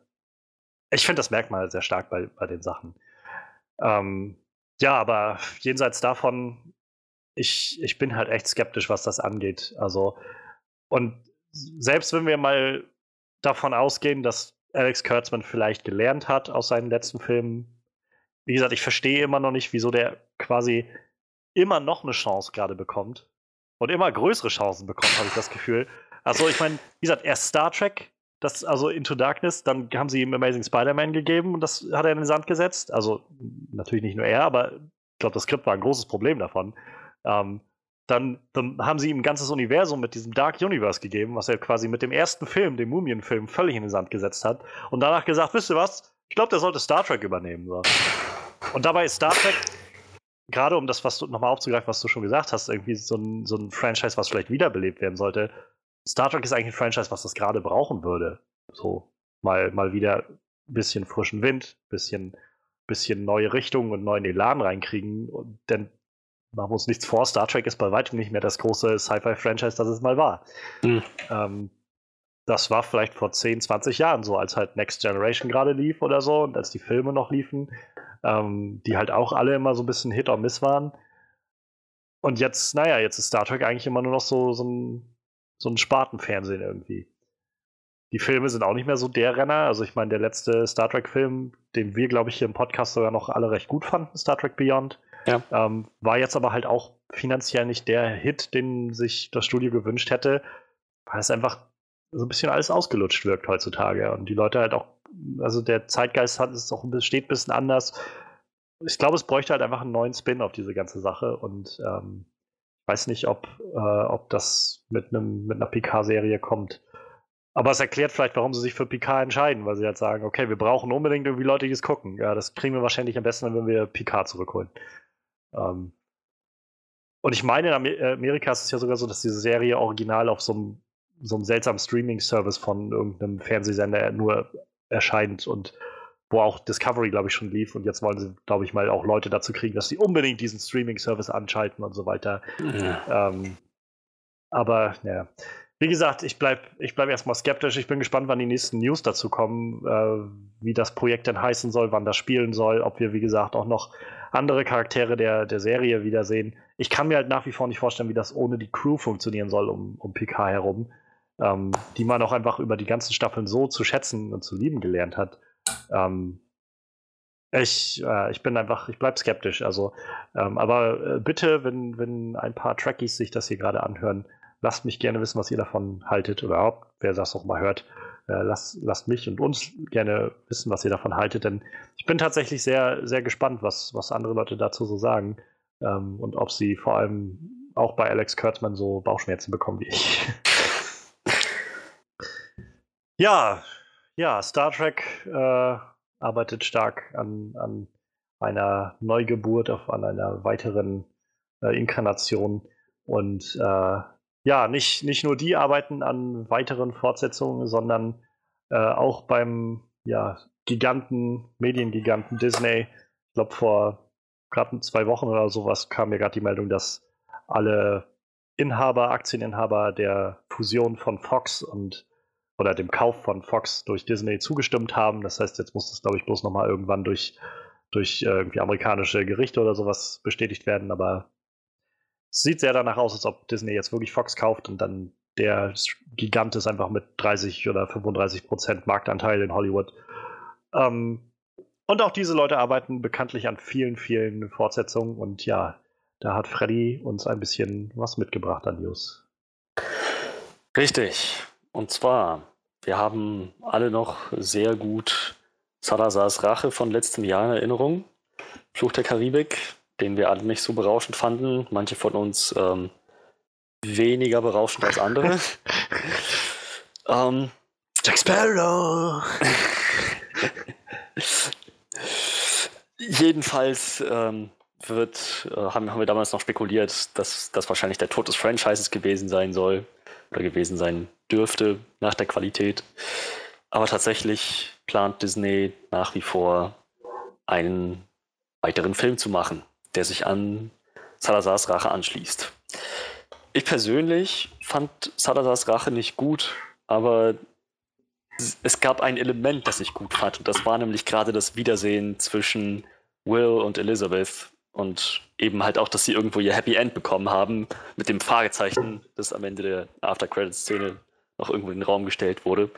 Speaker 1: ich finde das Merkmal sehr stark bei, bei den Sachen. Ähm, ja, aber jenseits davon, ich, ich bin halt echt skeptisch, was das angeht. Also, und selbst wenn wir mal davon ausgehen, dass Alex Kurtzman vielleicht gelernt hat aus seinen letzten Filmen, wie gesagt, ich verstehe immer noch nicht, wieso der quasi immer noch eine Chance gerade bekommt und immer größere Chancen bekommt, habe ich das Gefühl. Also, ich meine, wie gesagt, erst Star Trek, das, also Into Darkness, dann haben sie ihm Amazing Spider-Man gegeben und das hat er in den Sand gesetzt. Also natürlich nicht nur er, aber ich glaube, das Skript war ein großes Problem davon. Ähm, dann, dann, haben sie ihm ein ganzes Universum mit diesem Dark Universe gegeben, was er quasi mit dem ersten Film, dem Mumien-Film, völlig in den Sand gesetzt hat. Und danach gesagt, wisst ihr was? Ich glaube, der sollte Star Trek übernehmen. So. Und dabei ist Star Trek, gerade um das was du nochmal aufzugreifen, was du schon gesagt hast, irgendwie so ein, so ein Franchise, was vielleicht wiederbelebt werden sollte, Star Trek ist eigentlich ein Franchise, was das gerade brauchen würde. So mal, mal wieder ein bisschen frischen Wind, bisschen, bisschen neue Richtungen und neuen Elan reinkriegen. Und, denn machen wir uns nichts vor, Star Trek ist bei weitem nicht mehr das große Sci-Fi-Franchise, das es mal war. Mhm. Ähm, das war vielleicht vor 10, 20 Jahren so, als halt Next Generation gerade lief oder so und als die Filme noch liefen, ähm, die halt auch alle immer so ein bisschen Hit or Miss waren. Und jetzt, naja, jetzt ist Star Trek eigentlich immer nur noch so, so ein so ein Spartenfernsehen irgendwie. Die Filme sind auch nicht mehr so der Renner. Also ich meine, der letzte Star Trek-Film, den wir, glaube ich, hier im Podcast sogar noch alle recht gut fanden, Star Trek Beyond, ja. ähm, war jetzt aber halt auch finanziell nicht der Hit, den sich das Studio gewünscht hätte, weil es einfach so ein bisschen alles ausgelutscht wirkt heutzutage. Und die Leute halt auch, also der Zeitgeist hat es auch steht ein bisschen anders. Ich glaube, es bräuchte halt einfach einen neuen Spin auf diese ganze Sache. Und ähm, weiß nicht, ob, äh, ob das mit, einem, mit einer PK-Serie kommt. Aber es erklärt vielleicht, warum sie sich für PK entscheiden, weil sie halt sagen, okay, wir brauchen unbedingt irgendwie Leute, die es gucken. Ja, das kriegen wir wahrscheinlich am besten, wenn wir PK zurückholen. Ähm und ich meine, in äh, Amerika ist es ja sogar so, dass diese Serie original auf so einem, so einem seltsamen Streaming-Service von irgendeinem Fernsehsender nur erscheint und wo auch Discovery, glaube ich, schon lief. Und jetzt wollen sie, glaube ich, mal auch Leute dazu kriegen, dass sie unbedingt diesen Streaming-Service anschalten und so weiter. Ja. Ähm, aber, ja. Wie gesagt, ich bleibe ich bleib erstmal skeptisch. Ich bin gespannt, wann die nächsten News dazu kommen, äh, wie das Projekt denn heißen soll, wann das spielen soll, ob wir, wie gesagt, auch noch andere Charaktere der, der Serie wiedersehen. Ich kann mir halt nach wie vor nicht vorstellen, wie das ohne die Crew funktionieren soll um, um PK herum, ähm, die man auch einfach über die ganzen Staffeln so zu schätzen und zu lieben gelernt hat. Ähm, ich, äh, ich bin einfach, ich bleibe skeptisch. Also, ähm, aber äh, bitte, wenn, wenn ein paar Trekkies sich das hier gerade anhören, lasst mich gerne wissen, was ihr davon haltet oder ob, wer das auch mal hört. Äh, lasst, lasst mich und uns gerne wissen, was ihr davon haltet, denn ich bin tatsächlich sehr, sehr gespannt, was, was andere Leute dazu so sagen ähm, und ob sie vor allem auch bei Alex Kurtzman so Bauchschmerzen bekommen wie ich. Ja, ja, Star Trek äh, arbeitet stark an, an einer Neugeburt, auf, an einer weiteren äh, Inkarnation. Und äh, ja, nicht, nicht nur die arbeiten an weiteren Fortsetzungen, sondern äh, auch beim ja, Giganten, Mediengiganten Disney. Ich glaube, vor gerade zwei Wochen oder sowas kam mir gerade die Meldung, dass alle Inhaber, Aktieninhaber der Fusion von Fox und oder dem Kauf von Fox durch Disney zugestimmt haben. Das heißt, jetzt muss das, glaube ich, bloß nochmal irgendwann durch, durch äh, irgendwie amerikanische Gerichte oder sowas bestätigt werden. Aber es sieht sehr danach aus, als ob Disney jetzt wirklich Fox kauft und dann der Gigant ist einfach mit 30 oder 35 Prozent Marktanteil in Hollywood. Ähm, und auch diese Leute arbeiten bekanntlich an vielen, vielen Fortsetzungen und ja, da hat Freddy uns ein bisschen was mitgebracht an News.
Speaker 2: Richtig. Und zwar, wir haben alle noch sehr gut Salazars Rache von letztem Jahr in Erinnerung. Fluch der Karibik, den wir alle nicht so berauschend fanden. Manche von uns ähm, weniger berauschend als andere.
Speaker 1: ähm, Jack Sparrow!
Speaker 2: Jedenfalls ähm, wird, äh, haben, haben wir damals noch spekuliert, dass das wahrscheinlich der Tod des Franchises gewesen sein soll oder gewesen sein dürfte nach der Qualität. Aber tatsächlich plant Disney nach wie vor einen weiteren Film zu machen, der sich an Salazars Rache anschließt. Ich persönlich fand Salazars Rache nicht gut, aber es gab ein Element, das ich gut fand. Und das war nämlich gerade das Wiedersehen zwischen Will und Elizabeth. Und eben halt auch, dass sie irgendwo ihr Happy End bekommen haben, mit dem Fragezeichen, das am Ende der After-Credits-Szene noch irgendwo in den Raum gestellt wurde.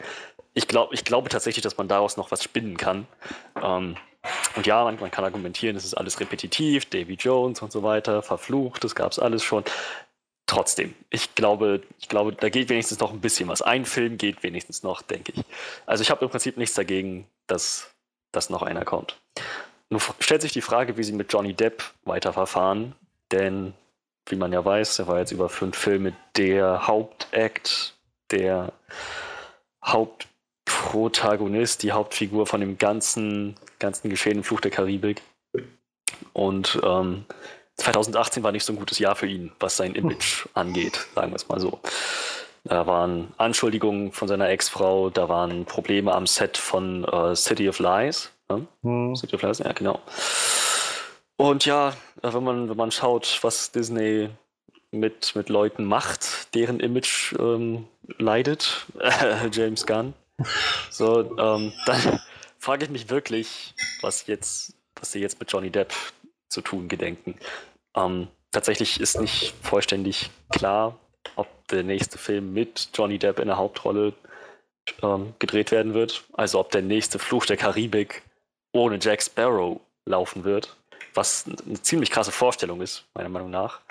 Speaker 2: Ich, glaub, ich glaube tatsächlich, dass man daraus noch was spinnen kann. Ähm, und ja, man, man, kann argumentieren, es ist alles repetitiv, Davy Jones und so weiter, verflucht, das gab es alles schon trotzdem, ich glaube, ich glaube, da geht wenigstens noch ein bisschen was. Ein Film geht wenigstens noch, denke ich. Also ich habe im Prinzip nichts dagegen, dass, dass noch einer kommt. Nur stellt sich die Frage, wie sie mit Johnny Depp weiterverfahren, denn wie man ja weiß, er war jetzt über fünf Filme der Hauptakt, der Hauptprotagonist, die Hauptfigur von dem ganzen, ganzen Geschehen im Fluch der Karibik. Und ähm, 2018 war nicht so ein gutes Jahr für ihn, was sein Image angeht, sagen wir es mal so. Da waren Anschuldigungen von seiner Ex-Frau, da waren Probleme am Set von uh, City of Lies. Ne? Hm. City of Lies, ja, genau. Und ja, wenn man, wenn man schaut, was Disney mit, mit Leuten macht, deren Image ähm, leidet, James Gunn, so, ähm, dann frage ich mich wirklich, was jetzt, was sie jetzt mit Johnny Depp zu tun gedenken. Ähm, tatsächlich ist nicht vollständig klar, ob der nächste Film mit Johnny Depp in der Hauptrolle ähm, gedreht werden wird. Also ob der nächste Fluch der Karibik ohne Jack Sparrow laufen wird. Was eine ziemlich krasse Vorstellung ist, meiner Meinung nach.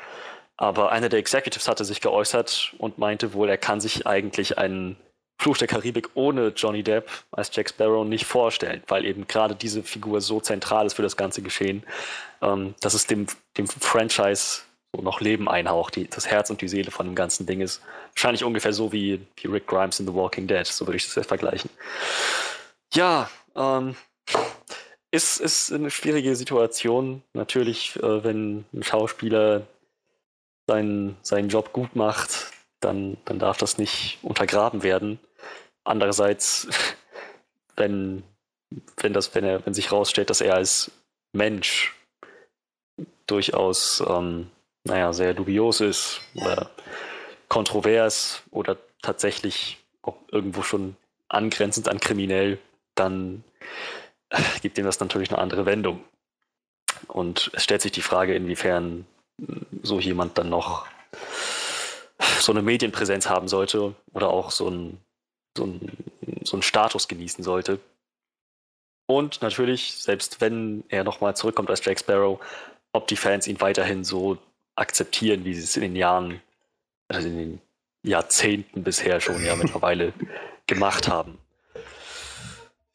Speaker 2: Aber einer der Executives hatte sich geäußert und meinte wohl, er kann sich eigentlich einen Fluch der Karibik ohne Johnny Depp als Jack Sparrow nicht vorstellen, weil eben gerade diese Figur so zentral ist für das ganze Geschehen, ähm, dass es dem, dem Franchise so noch Leben einhaucht, die, das Herz und die Seele von dem ganzen Ding ist. Wahrscheinlich ungefähr so wie, wie Rick Grimes in The Walking Dead, so würde ich das jetzt vergleichen. Ja, ähm, ist, ist eine schwierige Situation. Natürlich, äh, wenn ein Schauspieler seinen, seinen Job gut macht, dann, dann darf das nicht untergraben werden. Andererseits, wenn, wenn, das, wenn, er, wenn sich herausstellt, dass er als Mensch durchaus, ähm, naja, sehr dubios ist oder kontrovers oder tatsächlich auch irgendwo schon angrenzend an kriminell, dann gibt ihm das natürlich eine andere Wendung. Und es stellt sich die Frage, inwiefern so jemand dann noch so eine Medienpräsenz haben sollte oder auch so ein so einen, so einen Status genießen sollte. Und natürlich, selbst wenn er nochmal zurückkommt als Jack Sparrow, ob die Fans ihn weiterhin so akzeptieren, wie sie es in den Jahren, also in den Jahrzehnten bisher schon ja mittlerweile gemacht haben.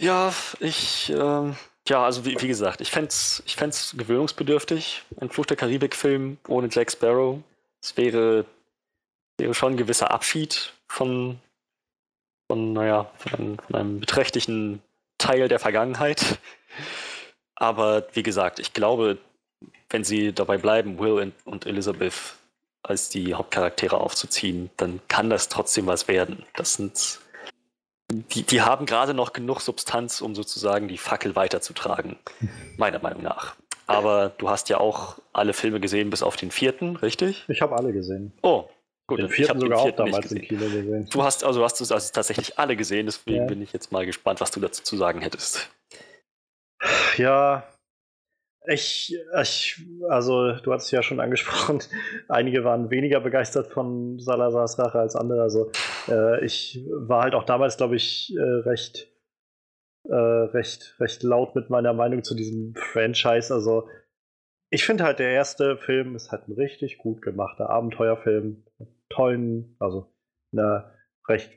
Speaker 2: Ja, ich, äh, ja, also wie, wie gesagt, ich fände es ich fänd's gewöhnungsbedürftig, ein Fluch der Karibik-Film ohne Jack Sparrow. Es wäre, wäre schon ein gewisser Abschied von, von, naja, von einem, von einem beträchtlichen Teil der Vergangenheit. Aber wie gesagt, ich glaube, wenn sie dabei bleiben, Will und Elizabeth als die Hauptcharaktere aufzuziehen, dann kann das trotzdem was werden. Das sind die, die haben gerade noch genug Substanz, um sozusagen die Fackel weiterzutragen, meiner Meinung nach. Aber du hast ja auch alle Filme gesehen, bis auf den vierten, richtig?
Speaker 1: Ich habe alle gesehen.
Speaker 2: Oh,
Speaker 1: gut. Den vierten sogar den vierten auch damals im Kino gesehen.
Speaker 2: Du hast also hast du also tatsächlich alle gesehen, deswegen ja. bin ich jetzt mal gespannt, was du dazu zu sagen hättest.
Speaker 1: Ja, ich, ich, also du hast es ja schon angesprochen, einige waren weniger begeistert von Salazars Rache als andere. Also äh, ich war halt auch damals, glaube ich, äh, recht, äh, recht, recht laut mit meiner Meinung zu diesem Franchise. Also ich finde halt, der erste Film ist halt ein richtig gut gemachter Abenteuerfilm. Tollen, also einer recht,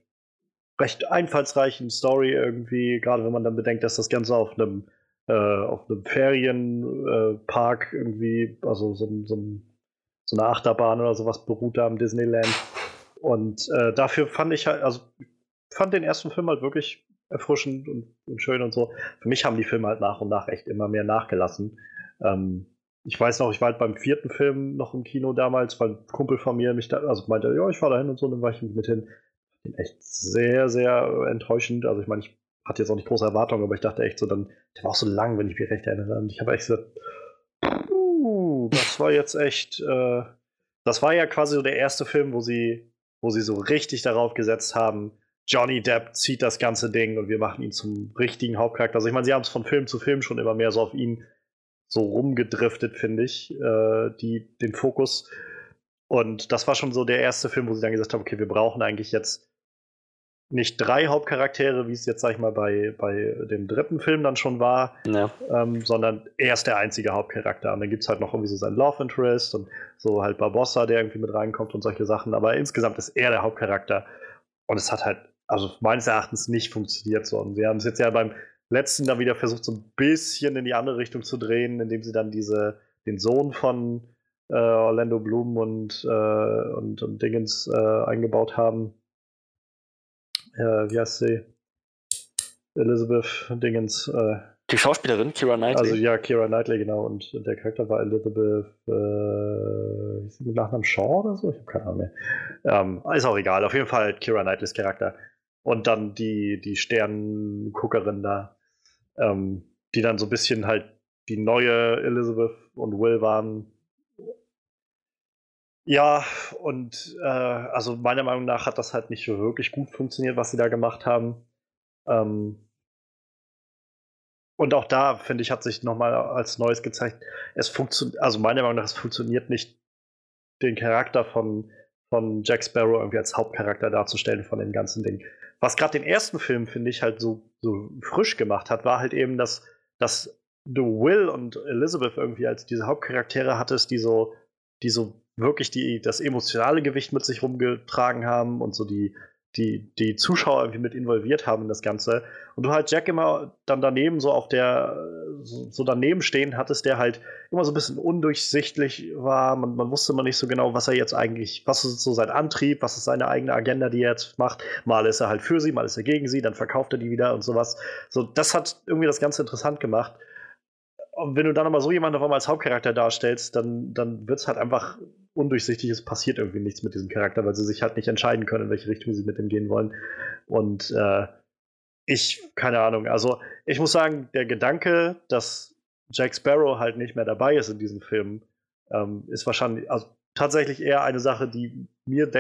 Speaker 1: recht einfallsreichen Story irgendwie, gerade wenn man dann bedenkt, dass das Ganze auf einem äh, auf einem Ferienpark irgendwie, also so, so, so, eine Achterbahn oder sowas beruht da am Disneyland. Und äh, dafür fand ich halt, also fand den ersten Film halt wirklich erfrischend und, und, schön und so. Für mich haben die Filme halt nach und nach echt immer mehr nachgelassen. Ähm, ich weiß noch, ich war halt beim vierten Film noch im Kino damals, weil ein Kumpel von mir mich da, also meinte, ja, ich fahre da hin und so, dann war ich mit hin. Echt sehr, sehr enttäuschend. Also ich meine, ich hatte jetzt auch nicht große Erwartungen, aber ich dachte echt so, dann, der war auch so lang, wenn ich mich recht erinnere. Und ich habe echt gesagt, uh, das war jetzt echt, äh, das war ja quasi so der erste Film, wo sie, wo sie so richtig darauf gesetzt haben, Johnny Depp zieht das ganze Ding und wir machen ihn zum richtigen Hauptcharakter. Also ich meine, sie haben es von Film zu Film schon immer mehr so auf ihn so rumgedriftet, finde ich, äh, die, den Fokus. Und das war schon so der erste Film, wo sie dann gesagt haben, okay, wir brauchen eigentlich jetzt nicht drei Hauptcharaktere, wie es jetzt, sag ich mal, bei, bei dem dritten Film dann schon war, ja. ähm, sondern er ist der einzige Hauptcharakter. Und dann gibt es halt noch irgendwie so sein Love Interest und so halt Barbossa, der irgendwie mit reinkommt und solche Sachen. Aber insgesamt ist er der Hauptcharakter. Und es hat halt, also meines Erachtens nicht funktioniert so. Und sie haben es jetzt ja beim letzten dann wieder versucht, so ein bisschen in die andere Richtung zu drehen, indem sie dann diese, den Sohn von äh, Orlando Bloom und, äh, und, und Dingens äh, eingebaut haben äh, wie heißt sie? Elizabeth Dingens. Äh,
Speaker 2: die Schauspielerin, Kira Knightley.
Speaker 1: Also ja, Kira Knightley, genau. Und der Charakter war Elizabeth, äh, ist sie mit Nachnamen Shaw oder so? Ich habe keine Ahnung mehr. Ähm, ist auch egal. Auf jeden Fall Kira Knightleys Charakter. Und dann die, die Sternenguckerin da, ähm, die dann so ein bisschen halt die neue Elizabeth und Will waren, ja, und äh, also meiner Meinung nach hat das halt nicht wirklich gut funktioniert, was sie da gemacht haben. Ähm, und auch da, finde ich, hat sich nochmal als Neues gezeigt, es funktioniert, also meiner Meinung nach, es funktioniert nicht, den Charakter von, von Jack Sparrow irgendwie als Hauptcharakter darzustellen von dem ganzen Ding. Was gerade den ersten Film, finde ich, halt so, so frisch gemacht hat, war halt eben, dass, dass du Will und Elizabeth irgendwie als diese Hauptcharaktere hattest, die so, die so wirklich die, das emotionale Gewicht mit sich rumgetragen haben und so die, die, die Zuschauer irgendwie mit involviert haben in das Ganze. Und du halt Jack immer dann daneben, so auf der, so, daneben stehen hattest, der halt immer so ein bisschen undurchsichtlich war. Man, man wusste immer nicht so genau, was er jetzt eigentlich, was ist so sein Antrieb, was ist seine eigene Agenda, die er jetzt macht. Mal ist er halt für sie, mal ist er gegen sie, dann verkauft er die wieder und sowas. So, das hat irgendwie das Ganze interessant gemacht. Und wenn du dann aber so jemanden auf einmal als Hauptcharakter darstellst, dann, dann wird es halt einfach undurchsichtig. Es passiert irgendwie nichts mit diesem Charakter, weil sie sich halt nicht entscheiden können, in welche Richtung sie mit dem gehen wollen. Und äh, ich, keine Ahnung. Also, ich muss sagen, der Gedanke, dass Jack Sparrow halt nicht mehr dabei ist in diesem Film, ähm, ist wahrscheinlich also tatsächlich eher eine Sache, die mir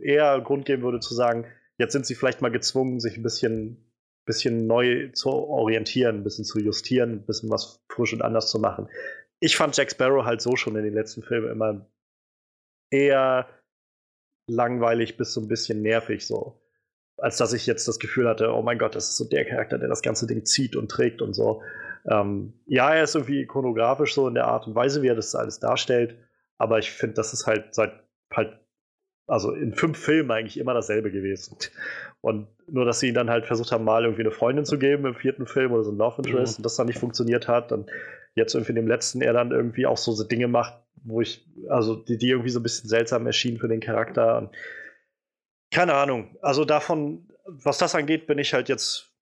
Speaker 1: eher Grund geben würde zu sagen, jetzt sind sie vielleicht mal gezwungen, sich ein bisschen bisschen neu zu orientieren, ein bisschen zu justieren, ein bisschen was frisch und anders zu machen. Ich fand Jack Sparrow halt so schon in den letzten Filmen immer eher langweilig bis so ein bisschen nervig so. Als dass ich jetzt das Gefühl hatte, oh mein Gott, das ist so der Charakter, der das ganze Ding zieht und trägt und so. Ähm, ja, er ist irgendwie ikonografisch so in der Art und Weise, wie er das alles darstellt, aber ich finde, das ist halt seit halt also in fünf Filmen eigentlich immer dasselbe gewesen. Und nur, dass sie ihn dann halt versucht haben, mal irgendwie eine Freundin zu geben im vierten Film oder so ein Love Interest mhm. und das dann nicht funktioniert hat. Und jetzt irgendwie in dem letzten er dann irgendwie auch so, so Dinge macht, wo ich, also die, die irgendwie so ein bisschen seltsam erschienen für den Charakter. Keine Ahnung. Also davon, was das angeht, bin ich halt jetzt,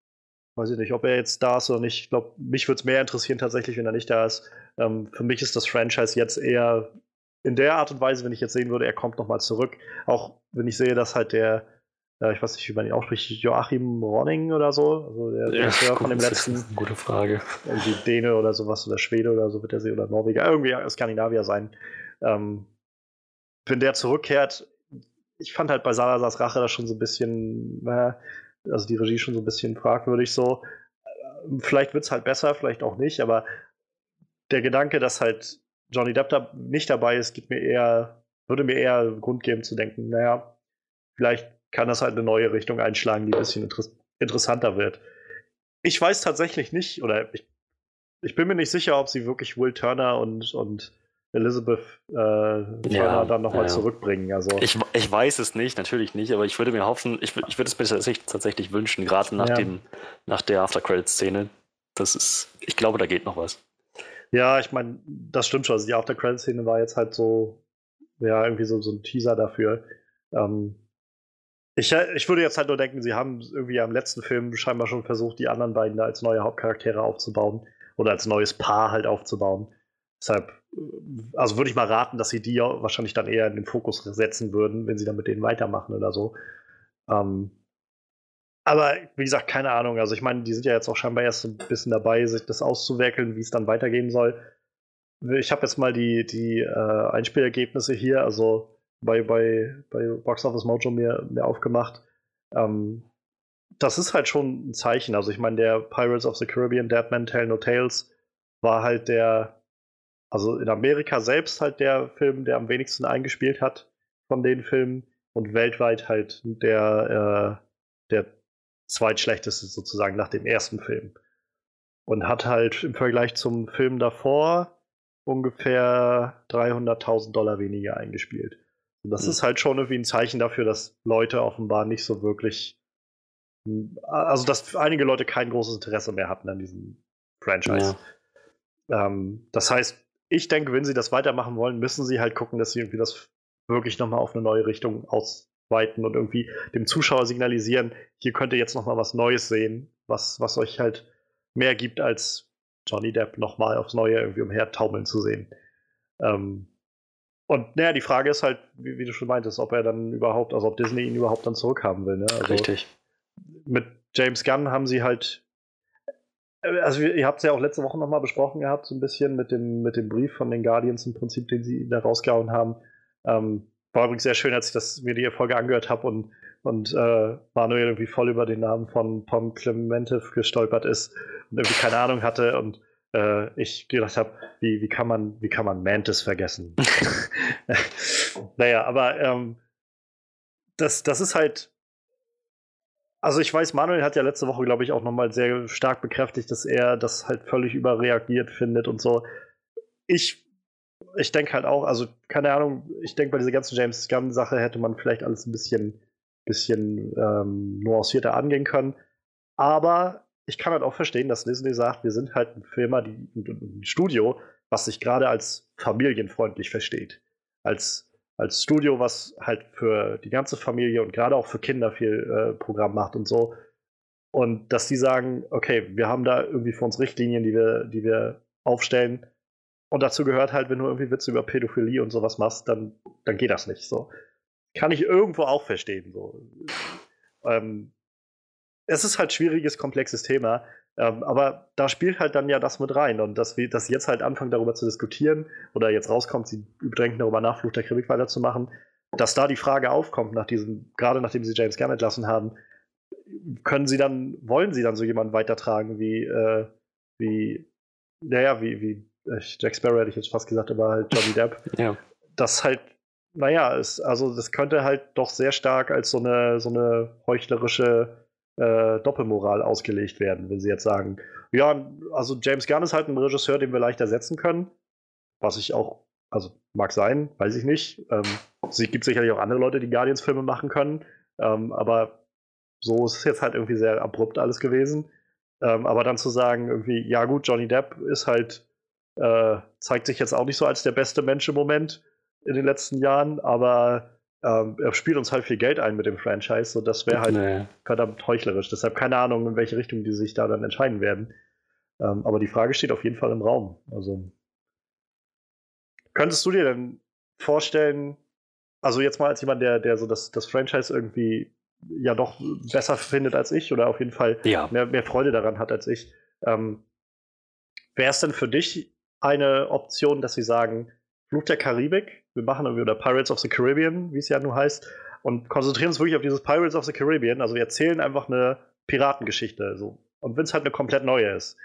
Speaker 1: weiß ich nicht, ob er jetzt da ist oder nicht. Ich glaube, mich würde es mehr interessieren tatsächlich, wenn er nicht da ist. Ähm, für mich ist das Franchise jetzt eher in der Art und Weise, wenn ich jetzt sehen würde, er kommt nochmal zurück. Auch wenn ich sehe, dass halt der, äh, ich weiß nicht, wie man ihn ausspricht, Joachim Ronning oder so, also der
Speaker 2: Ja,
Speaker 1: Regisseur
Speaker 2: gut,
Speaker 1: von dem letzten,
Speaker 2: gute Frage.
Speaker 1: irgendwie Däne oder sowas oder Schwede oder so wird er sie oder Norweger, irgendwie Skandinavier sein. Ähm, wenn der zurückkehrt, ich fand halt bei Salazars Rache das schon so ein bisschen, äh, also die Regie schon so ein bisschen fragwürdig so. Vielleicht wird es halt besser, vielleicht auch nicht, aber der Gedanke, dass halt Johnny Depp da nicht dabei ist, gibt mir eher, würde mir eher Grund geben zu denken, naja, vielleicht kann das halt eine neue Richtung einschlagen, die ein bisschen inter interessanter wird. Ich weiß tatsächlich nicht, oder ich, ich bin mir nicht sicher, ob sie wirklich Will Turner und, und Elizabeth äh, Turner dann nochmal
Speaker 2: ja, ja.
Speaker 1: zurückbringen. Also,
Speaker 2: Ich, ich weiß es nicht, natürlich nicht, aber ich würde mir hoffen, ich, ich würde es mir tatsächlich, tatsächlich wünschen, gerade nach,
Speaker 1: Ja.
Speaker 2: dem, nach der After-Credit-Szene. Das ist, ich glaube, da geht noch was.
Speaker 1: ja, ich meine, das stimmt schon. Also die After-Credit-Szene war jetzt halt so, ja, irgendwie so, so ein Teaser dafür. Ähm, ich, ich würde jetzt halt nur denken, sie haben irgendwie am letzten Film scheinbar schon versucht, die anderen beiden da als neue Hauptcharaktere aufzubauen oder als neues Paar halt aufzubauen. Deshalb, äh, also würde ich mal raten, dass sie die wahrscheinlich dann eher in den Fokus setzen würden, wenn sie dann mit denen weitermachen oder so. Ähm, aber wie gesagt, keine Ahnung. Also ich meine, die sind ja jetzt auch scheinbar erst ein bisschen dabei, sich das auszuwerkeln, wie es dann weitergehen soll. Ich habe jetzt mal die, die äh, Einspielergebnisse hier, also bei, bei, bei Box Office Mojo mir, mir aufgemacht. Ähm, das ist halt schon ein Zeichen. Also ich meine, der Pirates of the Caribbean, Dead Man Tell No Tales war halt der, also in Amerika selbst halt der Film, der am wenigsten eingespielt hat von den Filmen und weltweit halt der, äh, der zweitschlechteste sozusagen nach dem ersten Film. Und hat halt im Vergleich zum Film davor ungefähr 300.000 Dollar weniger eingespielt. Und das
Speaker 2: Mhm.
Speaker 1: ist halt schon irgendwie ein Zeichen dafür, dass Leute offenbar nicht so wirklich, also dass einige Leute kein großes Interesse mehr hatten an diesem Franchise. Ähm, das heißt, ich denke, wenn sie das weitermachen wollen, müssen sie halt gucken, dass sie irgendwie das wirklich nochmal auf eine neue Richtung ausweiten und irgendwie dem Zuschauer signalisieren, hier könnt ihr jetzt nochmal was Neues sehen, was, was euch halt mehr gibt, als Johnny Depp nochmal aufs Neue irgendwie umhertaumeln zu sehen. Ähm, und naja, die Frage ist halt, wie, wie, du schon meintest, ob er dann überhaupt, also ob Disney ihn überhaupt dann zurückhaben will. Ne? Also
Speaker 2: Richtig.
Speaker 1: mit James Gunn haben sie halt äh, also ihr habt es ja auch letzte Woche nochmal besprochen gehabt, so ein bisschen mit dem, mit dem Brief von den Guardians im Prinzip, den sie da rausgehauen haben. Ähm, war übrigens sehr schön, als ich das, mir die Folge angehört habe und, und äh, Manuel irgendwie voll über den Namen von Tom Clementif gestolpert ist und irgendwie keine Ahnung hatte und äh, ich gedacht habe, wie, wie, kann man, wie kann man Mantis vergessen? naja, aber ähm, das, das ist halt also ich weiß, Manuel hat ja letzte Woche, glaube ich, auch nochmal sehr stark bekräftigt, dass er das halt völlig überreagiert findet und so. Ich, ich denke halt auch, also keine Ahnung, ich denke bei dieser ganzen James Gunn-Sache hätte man vielleicht alles ein bisschen, bisschen ähm, nuancierter angehen können. Aber ich kann halt auch verstehen, dass Disney sagt, wir sind halt eine Firma, die, ein Studio, was sich gerade als familienfreundlich versteht. Als als Studio, was halt für die ganze Familie und gerade auch für Kinder viel äh, Programm macht und so. Und dass die sagen, okay, wir haben da irgendwie für uns Richtlinien, die wir, die wir aufstellen. Und dazu gehört halt, wenn du irgendwie Witze über Pädophilie und sowas machst, dann, dann geht das nicht. So. Kann ich irgendwo auch verstehen. So. Ähm, es ist halt schwieriges, komplexes Thema. Ähm, aber da spielt halt dann ja das mit rein. Und dass wir dass sie jetzt halt anfangen, darüber zu diskutieren, oder jetzt rauskommt, sie überdenken darüber nach, Fluch der Karibik weiterzumachen, dass da die Frage aufkommt, nach diesem, gerade nachdem sie James Gunn entlassen haben, können sie dann, wollen sie dann so jemanden weitertragen wie, äh, wie, naja, wie, wie äh, Jack Sparrow hätte ich jetzt fast gesagt, aber halt Johnny Depp.
Speaker 2: Ja.
Speaker 1: Das halt, naja, ist, also das könnte halt doch sehr stark als so eine, so eine heuchlerische äh, Doppelmoral ausgelegt werden, wenn sie jetzt sagen, ja, also James Gunn ist halt ein Regisseur, den wir leicht ersetzen können, was ich auch, also mag sein, weiß ich nicht. Ähm, es gibt sicherlich auch andere Leute, die Guardians-Filme machen können, ähm, aber so ist es jetzt halt irgendwie sehr abrupt alles gewesen. Ähm, aber dann zu sagen, irgendwie, ja gut, Johnny Depp ist halt, äh, zeigt sich jetzt auch nicht so als der beste Mensch im Moment in den letzten Jahren, aber ähm, er spielt uns halt viel Geld ein mit dem Franchise, so das wäre halt nee. verdammt heuchlerisch. Deshalb keine Ahnung, in welche Richtung die sich da dann entscheiden werden. Ähm, aber die Frage steht auf jeden Fall im Raum. Also könntest du dir denn vorstellen, also jetzt mal als jemand, der, der so das, das Franchise irgendwie ja doch besser findet als ich oder auf jeden Fall
Speaker 2: ja.
Speaker 1: mehr, mehr Freude daran hat als ich, ähm, wäre es denn für dich eine Option, dass sie sagen, Fluch der Karibik, wir machen irgendwie, oder Pirates of the Caribbean, wie es ja nun heißt, und konzentrieren uns wirklich auf dieses Pirates of the Caribbean. Also wir erzählen einfach eine Piratengeschichte. So. Und wenn es halt eine komplett neue ist.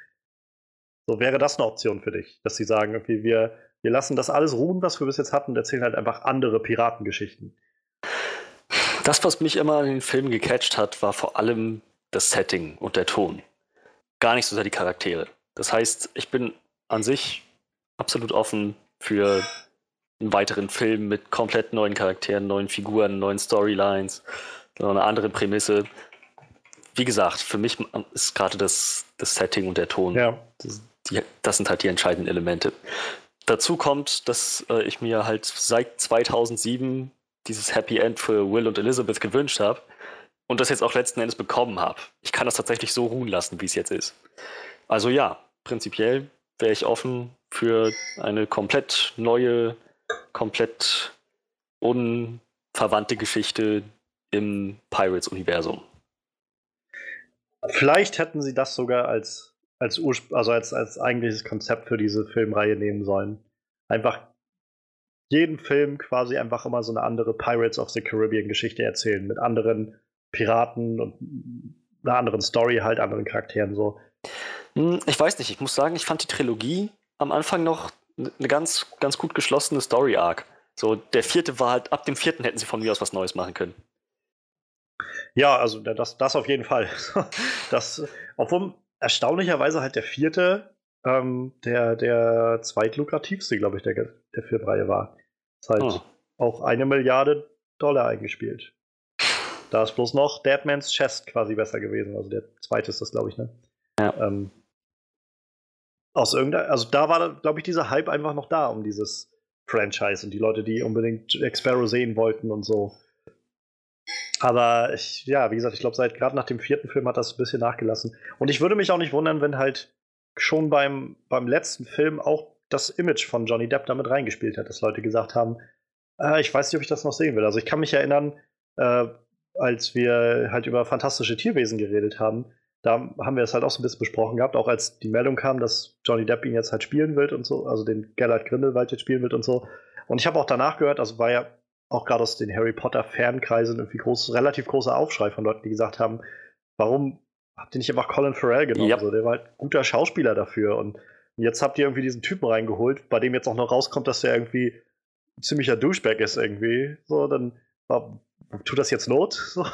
Speaker 1: So wäre das eine Option für dich, dass sie sagen, okay, wir, wir lassen das alles ruhen, was wir bis jetzt hatten, und erzählen halt einfach andere Piratengeschichten.
Speaker 2: Das, was mich immer in den Filmen gecatcht hat, war vor allem das Setting und der Ton. Gar nicht so sehr die Charaktere. Das heißt, ich bin an sich absolut offen für einen weiteren Film mit komplett neuen Charakteren, neuen Figuren, neuen Storylines, eine andere Prämisse. Wie gesagt, für mich ist gerade das, das Setting und der Ton.
Speaker 1: Ja.
Speaker 2: Das, die, das sind halt die entscheidenden Elemente. Dazu kommt, dass äh, ich mir halt seit 2007 dieses Happy End für Will und Elizabeth gewünscht habe und das jetzt auch letzten Endes bekommen habe. Ich kann das tatsächlich so ruhen lassen, wie es jetzt ist. Also ja, prinzipiell wäre ich offen für eine komplett neue, komplett unverwandte Geschichte im Pirates-Universum.
Speaker 1: Vielleicht hätten sie das sogar als, als, also als, als eigentliches Konzept für diese Filmreihe nehmen sollen. Einfach jeden Film quasi einfach immer so eine andere Pirates of the Caribbean Geschichte erzählen, mit anderen Piraten und einer anderen Story, halt anderen Charakteren so.
Speaker 2: Hm, ich weiß nicht, ich muss sagen, ich fand die Trilogie am Anfang noch eine ganz, ganz gut geschlossene Story-Arc. So, der vierte war halt, ab dem vierten hätten sie von mir aus was Neues machen können.
Speaker 1: Ja, also das, das auf jeden Fall. Das, obwohl erstaunlicherweise halt der vierte ähm, der, der zweitlukrativste, glaube ich, der, der Filmreihe war. Das halt oh. auch eine Milliarde Dollar eingespielt. Da ist bloß noch Deadman's Chest quasi besser gewesen. Also der zweite ist das, glaube ich, ne?
Speaker 2: Ja. Ähm,
Speaker 1: aus irgendeiner, also da war, glaube ich, dieser Hype einfach noch da um dieses Franchise und die Leute, die unbedingt Jack sehen wollten und so. Aber ich, ja, wie gesagt, ich glaube, seit gerade nach dem vierten Film hat das ein bisschen nachgelassen. Und ich würde mich auch nicht wundern, wenn halt schon beim, beim letzten Film auch das Image von Johnny Depp damit reingespielt hat, dass Leute gesagt haben, äh, ich weiß nicht, ob ich das noch sehen will. Also ich kann mich erinnern, äh, als wir halt über fantastische Tierwesen geredet haben, da haben wir es halt auch so ein bisschen besprochen gehabt, auch als die Meldung kam, dass Johnny Depp ihn jetzt halt spielen will und so, also den Gellert Grindelwald jetzt spielen wird und so. Und ich habe auch danach gehört, also war ja auch gerade aus den Harry Potter Fankreisen irgendwie groß, relativ großer Aufschrei von Leuten, die gesagt haben, warum habt ihr nicht einfach Colin Farrell genommen? Yep. So, der war halt guter Schauspieler dafür und jetzt habt ihr irgendwie diesen Typen reingeholt, bei dem jetzt auch noch rauskommt, dass der irgendwie ein ziemlicher Douchebag ist irgendwie. So, dann war, tut das jetzt Not? So.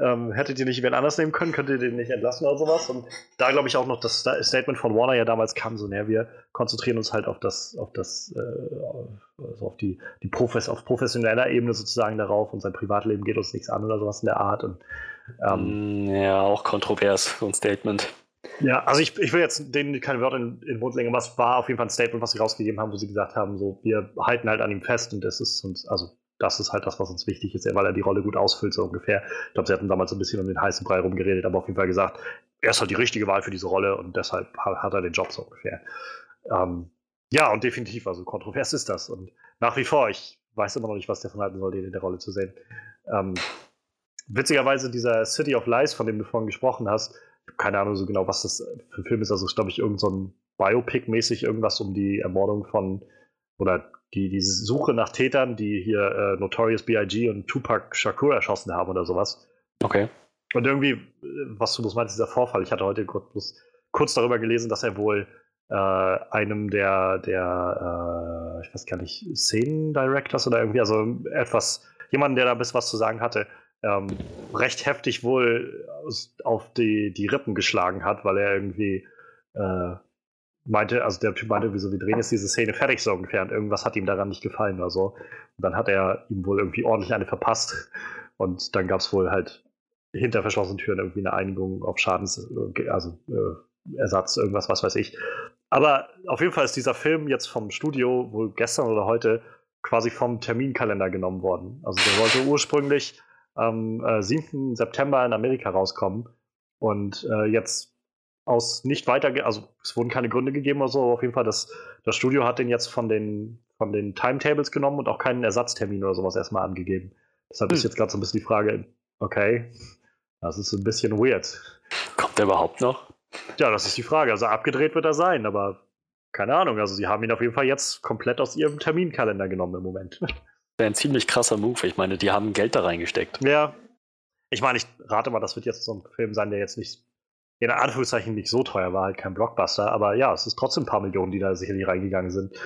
Speaker 1: Ähm, hättet ihr nicht wen anders nehmen können, könntet ihr den nicht entlassen oder sowas? Und da glaube ich auch noch, das Statement von Warner ja damals kam so, näher, wir konzentrieren uns halt auf das, auf das, äh, also auf die, die Profes, auf professioneller Ebene sozusagen darauf und sein Privatleben geht uns nichts an oder sowas in der Art. Und,
Speaker 2: ähm, mm, ja, auch kontrovers, so ein Statement.
Speaker 1: Ja, also ich, ich will jetzt denen keine Wörter in, in den Mund legen, aber es war auf jeden Fall ein Statement, was sie rausgegeben haben, wo sie gesagt haben, so, wir halten halt an ihm fest und das ist uns, also das ist halt das, was uns wichtig ist, weil er die Rolle gut ausfüllt, so ungefähr. Ich glaube, sie hatten damals so ein bisschen um den heißen Brei rumgeredet, aber auf jeden Fall gesagt, er ist halt die richtige Wahl für diese Rolle und deshalb hat er den Job so ungefähr. Ähm, ja, und definitiv, also kontrovers ist das. Und nach wie vor, ich weiß immer noch nicht, was der von halten soll, den in der Rolle zu sehen. Ähm, witzigerweise, dieser City of Lies, von dem du vorhin gesprochen hast, keine Ahnung so genau, was das für ein Film ist. Also, glaube ich, irgend so Biopic-mäßig irgendwas um die Ermordung von oder die, die Suche nach Tätern, die hier äh, Notorious B.I.G. und Tupac Shakur erschossen haben oder sowas.
Speaker 2: Okay.
Speaker 1: Und irgendwie, äh, was du bloß meinst, dieser Vorfall, ich hatte heute kurz, kurz darüber gelesen, dass er wohl äh, einem der, der äh, ich weiß gar nicht, Szenen-Directors oder irgendwie, also etwas, jemanden, der da bis was zu sagen hatte, ähm, recht heftig wohl auf die, die Rippen geschlagen hat, weil er irgendwie äh, meinte, also der Typ meinte, wieso, wir drehen jetzt diese Szene fertig so ungefähr und irgendwas hat ihm daran nicht gefallen oder so. Und dann hat er ihm wohl irgendwie ordentlich eine verpasst und dann gab es wohl halt hinter verschlossenen Türen irgendwie eine Einigung auf Schadens, also äh, Ersatz, irgendwas, was weiß ich. Aber auf jeden Fall ist dieser Film jetzt vom Studio wohl gestern oder heute quasi vom Terminkalender genommen worden. Also der wollte ursprünglich am äh, 7. September in Amerika rauskommen und äh, jetzt aus nicht weiter, also es wurden keine Gründe gegeben oder so, aber auf jeden Fall, das, das Studio hat den jetzt von den, von den Timetables genommen und auch keinen Ersatztermin oder sowas erstmal angegeben. Deshalb hm. ist jetzt gerade so ein bisschen die Frage, okay, das ist ein bisschen weird.
Speaker 2: Kommt er überhaupt noch?
Speaker 1: Ja, das ist die Frage. Also abgedreht wird er sein, aber keine Ahnung. Also sie haben ihn auf jeden Fall jetzt komplett aus ihrem Terminkalender genommen im Moment.
Speaker 2: Wäre ein ziemlich krasser Move. Ich meine, die haben Geld da reingesteckt.
Speaker 1: Ja. Ich meine, ich rate mal, das wird jetzt so ein Film sein, der jetzt nicht, in Anführungszeichen nicht so teuer war, halt kein Blockbuster. Aber ja, es ist trotzdem ein paar Millionen, die da sicherlich reingegangen sind.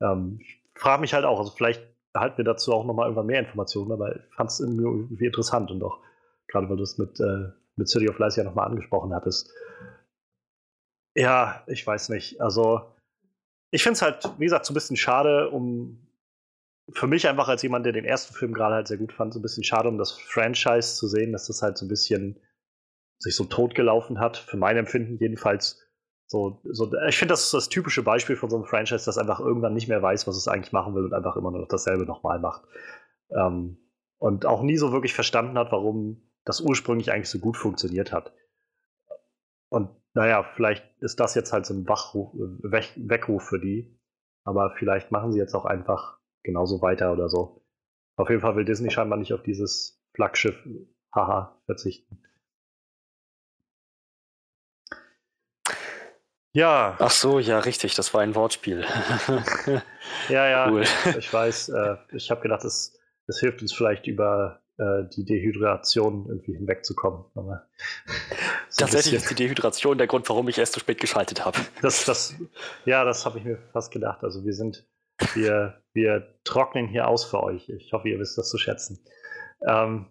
Speaker 1: Ähm, ich frage mich halt auch, also vielleicht erhalten wir dazu auch nochmal irgendwann mehr Informationen, aber ich fand es irgendwie interessant und auch, gerade weil du es mit, äh, mit City of Lies ja nochmal angesprochen hattest. Ja, ich weiß nicht. Also, ich finde es halt, wie gesagt, so ein bisschen schade, um für mich einfach als jemand, der den ersten Film gerade halt sehr gut fand, so ein bisschen schade, um das Franchise zu sehen, dass das halt so ein bisschen sich so totgelaufen hat. Für mein Empfinden jedenfalls. So, so, ich finde, das ist das typische Beispiel von so einem Franchise, das einfach irgendwann nicht mehr weiß, was es eigentlich machen will und einfach immer nur dasselbe nochmal macht. Ähm, und auch nie so wirklich verstanden hat, warum das ursprünglich eigentlich so gut funktioniert hat. Und naja, vielleicht ist das jetzt halt so ein Wachruf, Weg, Weckruf für die. Aber vielleicht machen sie jetzt auch einfach genauso weiter oder so. Auf jeden Fall will Disney scheinbar nicht auf dieses Flaggschiff, haha, verzichten.
Speaker 2: Ja. Ach so, ja, richtig, das war ein Wortspiel.
Speaker 1: ja, ja, cool. ich weiß. Äh, ich habe gedacht, es, es hilft uns vielleicht über äh, die Dehydration irgendwie hinwegzukommen. Aber
Speaker 2: so Tatsächlich ist die Dehydration der Grund, warum ich erst zu spät geschaltet habe.
Speaker 1: Das, das, ja, das habe ich mir fast gedacht. Also wir sind, wir, wir trocknen hier aus für euch. Ich hoffe, ihr wisst das zu schätzen. Ähm,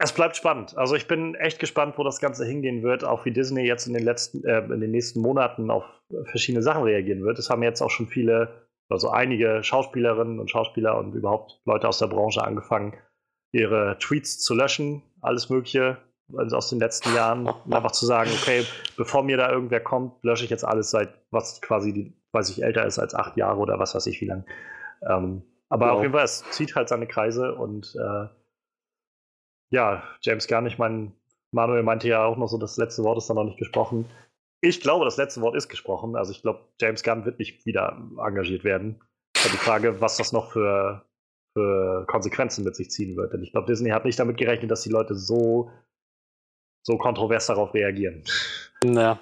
Speaker 1: es bleibt spannend. Also ich bin echt gespannt, wo das Ganze hingehen wird, auch wie Disney jetzt in den letzten, äh, in den nächsten Monaten auf verschiedene Sachen reagieren wird. Es haben jetzt auch schon viele also einige Schauspielerinnen und Schauspieler und überhaupt Leute aus der Branche angefangen, ihre Tweets zu löschen, alles Mögliche also aus den letzten Jahren, und einfach zu sagen, okay, bevor mir da irgendwer kommt, lösche ich jetzt alles seit was quasi, die, weiß ich, älter ist als acht Jahre oder was weiß ich wie lang. Ähm, aber wow. auf jeden Fall, es zieht halt seine Kreise und äh, ja, James Gunn, ich meine, Manuel meinte ja auch noch so, das letzte Wort ist dann noch nicht gesprochen. Ich glaube, das letzte Wort ist gesprochen. Also ich glaube, James Gunn wird nicht wieder engagiert werden. Habe die Frage, was das noch für, für Konsequenzen mit sich ziehen wird. Denn ich glaube, Disney hat nicht damit gerechnet, dass die Leute so, so kontrovers darauf reagieren.
Speaker 2: Ja.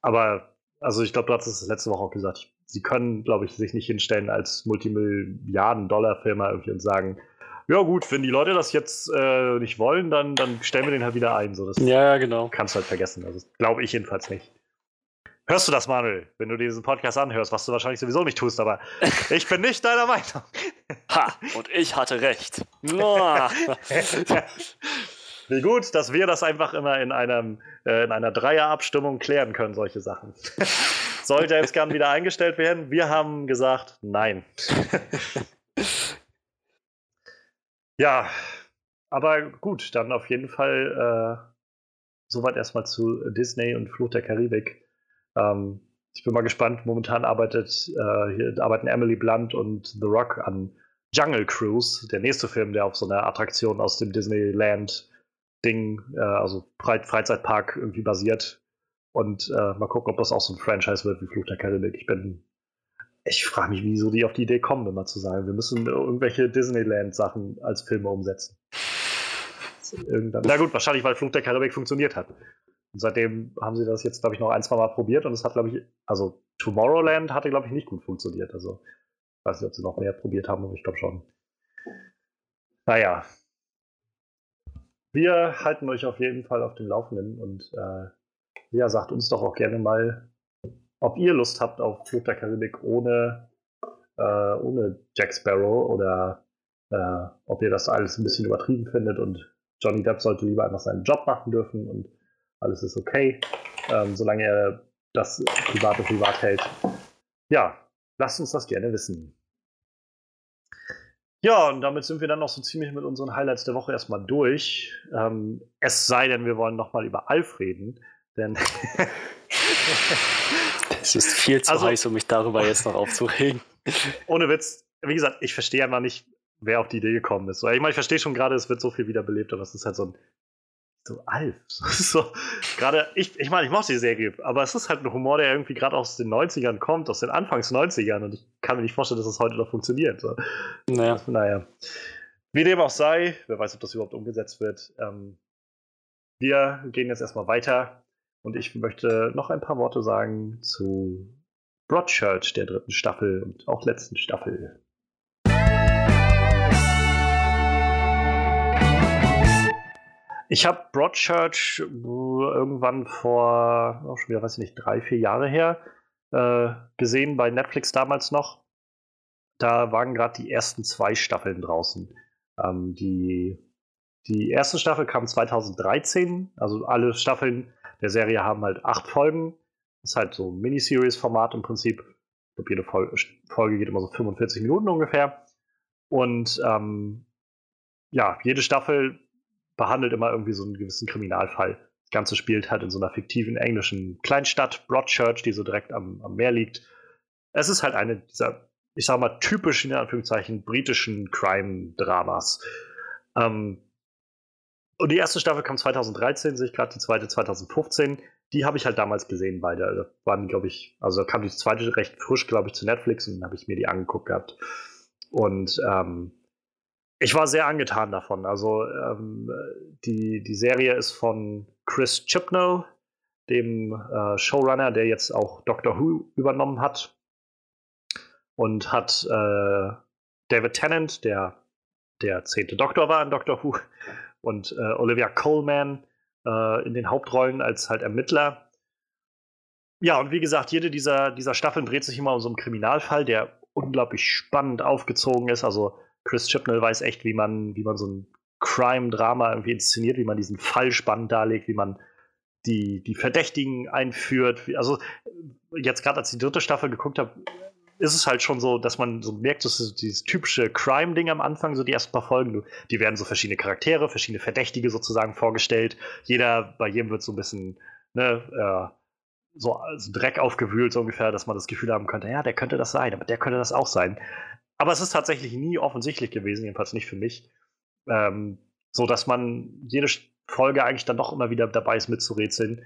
Speaker 1: Aber, also ich glaube, du hast es letzte Woche auch gesagt. Sie können, glaube ich, sich nicht hinstellen als Multimilliarden-Dollar-Firma irgendwie und sagen, ja gut, wenn die Leute das jetzt äh, nicht wollen, dann, dann stellen wir den halt wieder ein. So, das
Speaker 2: ja, genau.
Speaker 1: Kannst du halt vergessen. Also, glaube ich jedenfalls nicht. Hörst du das, Manuel, wenn du diesen Podcast anhörst, was du wahrscheinlich sowieso nicht tust, aber ich bin nicht deiner Meinung.
Speaker 2: Ha, und ich hatte recht.
Speaker 1: Wie gut, dass wir das einfach immer in, einem, äh, in einer Dreierabstimmung klären können, solche Sachen. Soll James Gunn wieder eingestellt werden? Wir haben gesagt, nein. Ja, aber gut, dann auf jeden Fall äh, soweit erstmal zu Disney und Fluch der Karibik. Ähm, ich bin mal gespannt. Momentan arbeitet, äh, arbeiten Emily Blunt und The Rock an Jungle Cruise, der nächste Film, der auf so einer Attraktion aus dem Disneyland-Ding, äh, also Freizeitpark irgendwie basiert. Und äh, mal gucken, ob das auch so ein Franchise wird wie Fluch der Karibik. Ich bin ich frage mich, wieso die auf die Idee kommen, immer zu sagen, wir müssen irgendwelche Disneyland-Sachen als Filme umsetzen. Na gut, wahrscheinlich, weil Flug der Karibik funktioniert hat. Und seitdem haben sie das jetzt, glaube ich, noch ein, zwei Mal probiert und es hat, glaube ich, also Tomorrowland hatte, glaube ich, nicht gut funktioniert. Also, ich weiß nicht, ob sie noch mehr probiert haben, aber ich glaube schon. Naja. Wir halten euch auf jeden Fall auf dem Laufenden und äh, ja, sagt uns doch auch gerne mal, ob ihr Lust habt auf Fluch der Karibik ohne, äh, ohne Jack Sparrow oder äh, ob ihr das alles ein bisschen übertrieben findet und Johnny Depp sollte lieber einfach seinen Job machen dürfen und alles ist okay, ähm, solange er das private privat hält. Ja, lasst uns das gerne wissen. Ja, und damit sind wir dann noch so ziemlich mit unseren Highlights der Woche erstmal durch. Ähm, es sei denn, wir wollen nochmal über Alf reden, denn
Speaker 2: Es ist viel zu also, heiß, um mich darüber jetzt noch aufzuregen.
Speaker 1: ohne Witz, wie gesagt, ich verstehe einfach nicht, wer auf die Idee gekommen ist. Ich meine, ich verstehe schon gerade, es wird so viel wiederbelebt, aber es ist halt so ein so Alf. so, gerade, ich, ich meine, ich mochte die Serie, aber es ist halt ein Humor, der irgendwie gerade aus den 90ern kommt, aus den Anfangs 90ern und ich kann mir nicht vorstellen, dass es das heute noch funktioniert. So. Naja. naja. Wie dem auch sei, wer weiß, ob das überhaupt umgesetzt wird. Ähm, wir gehen jetzt erstmal weiter und ich möchte noch ein paar Worte sagen zu Broadchurch der dritten Staffel und auch letzten Staffel. Ich habe Broadchurch äh, irgendwann vor, auch schon wieder, weiß ich nicht, drei, vier Jahre her äh, gesehen bei Netflix damals noch. Da waren gerade die ersten zwei Staffeln draußen. Ähm, die, die erste Staffel kam 2013, also alle Staffeln der Serie haben halt acht Folgen. Ist halt so ein Miniseries-Format im Prinzip. Ich glaube, jede Folge geht immer so 45 Minuten ungefähr. Und ähm, ja, jede Staffel behandelt immer irgendwie so einen gewissen Kriminalfall. Das Ganze spielt halt in so einer fiktiven englischen Kleinstadt, Broadchurch, die so direkt am, am Meer liegt. Es ist halt eine dieser, ich sag mal, typischen, in Anführungszeichen, britischen Crime-Dramas. Ähm, und die erste Staffel kam 2013, sehe ich gerade, die zweite 2015. Die habe ich halt damals gesehen, beide. Also waren, glaube ich, also kam die zweite recht frisch, glaube ich, zu Netflix und dann habe ich mir die angeguckt gehabt. Und ähm, ich war sehr angetan davon. Also ähm, die, die Serie ist von Chris Chibnall, dem äh, Showrunner, der jetzt auch Doctor Who übernommen hat. Und hat äh, David Tennant, der der zehnte Doktor war in Doctor Who, und äh, Olivia Coleman äh, in den Hauptrollen als halt Ermittler. Ja, und wie gesagt, jede dieser, dieser Staffeln dreht sich immer um so einen Kriminalfall, der unglaublich spannend aufgezogen ist. Also Chris Chibnall weiß echt, wie man, wie man so ein Crime-Drama irgendwie inszeniert, wie man diesen Fall spannend darlegt, wie man die, die Verdächtigen einführt. Also jetzt gerade als die dritte Staffel geguckt habe, ist es halt schon so, dass man so merkt, dass dieses typische Crime-Ding am Anfang, so die ersten paar Folgen, die werden so verschiedene Charaktere, verschiedene Verdächtige sozusagen vorgestellt. Jeder, bei jedem wird so ein bisschen, ne, äh, so also Dreck aufgewühlt, so ungefähr, dass man das Gefühl haben könnte, ja, der könnte das sein, aber der könnte das auch sein. Aber es ist tatsächlich nie offensichtlich gewesen, jedenfalls nicht für mich. Ähm, so dass man jede Folge eigentlich dann doch immer wieder dabei ist, mitzurätseln.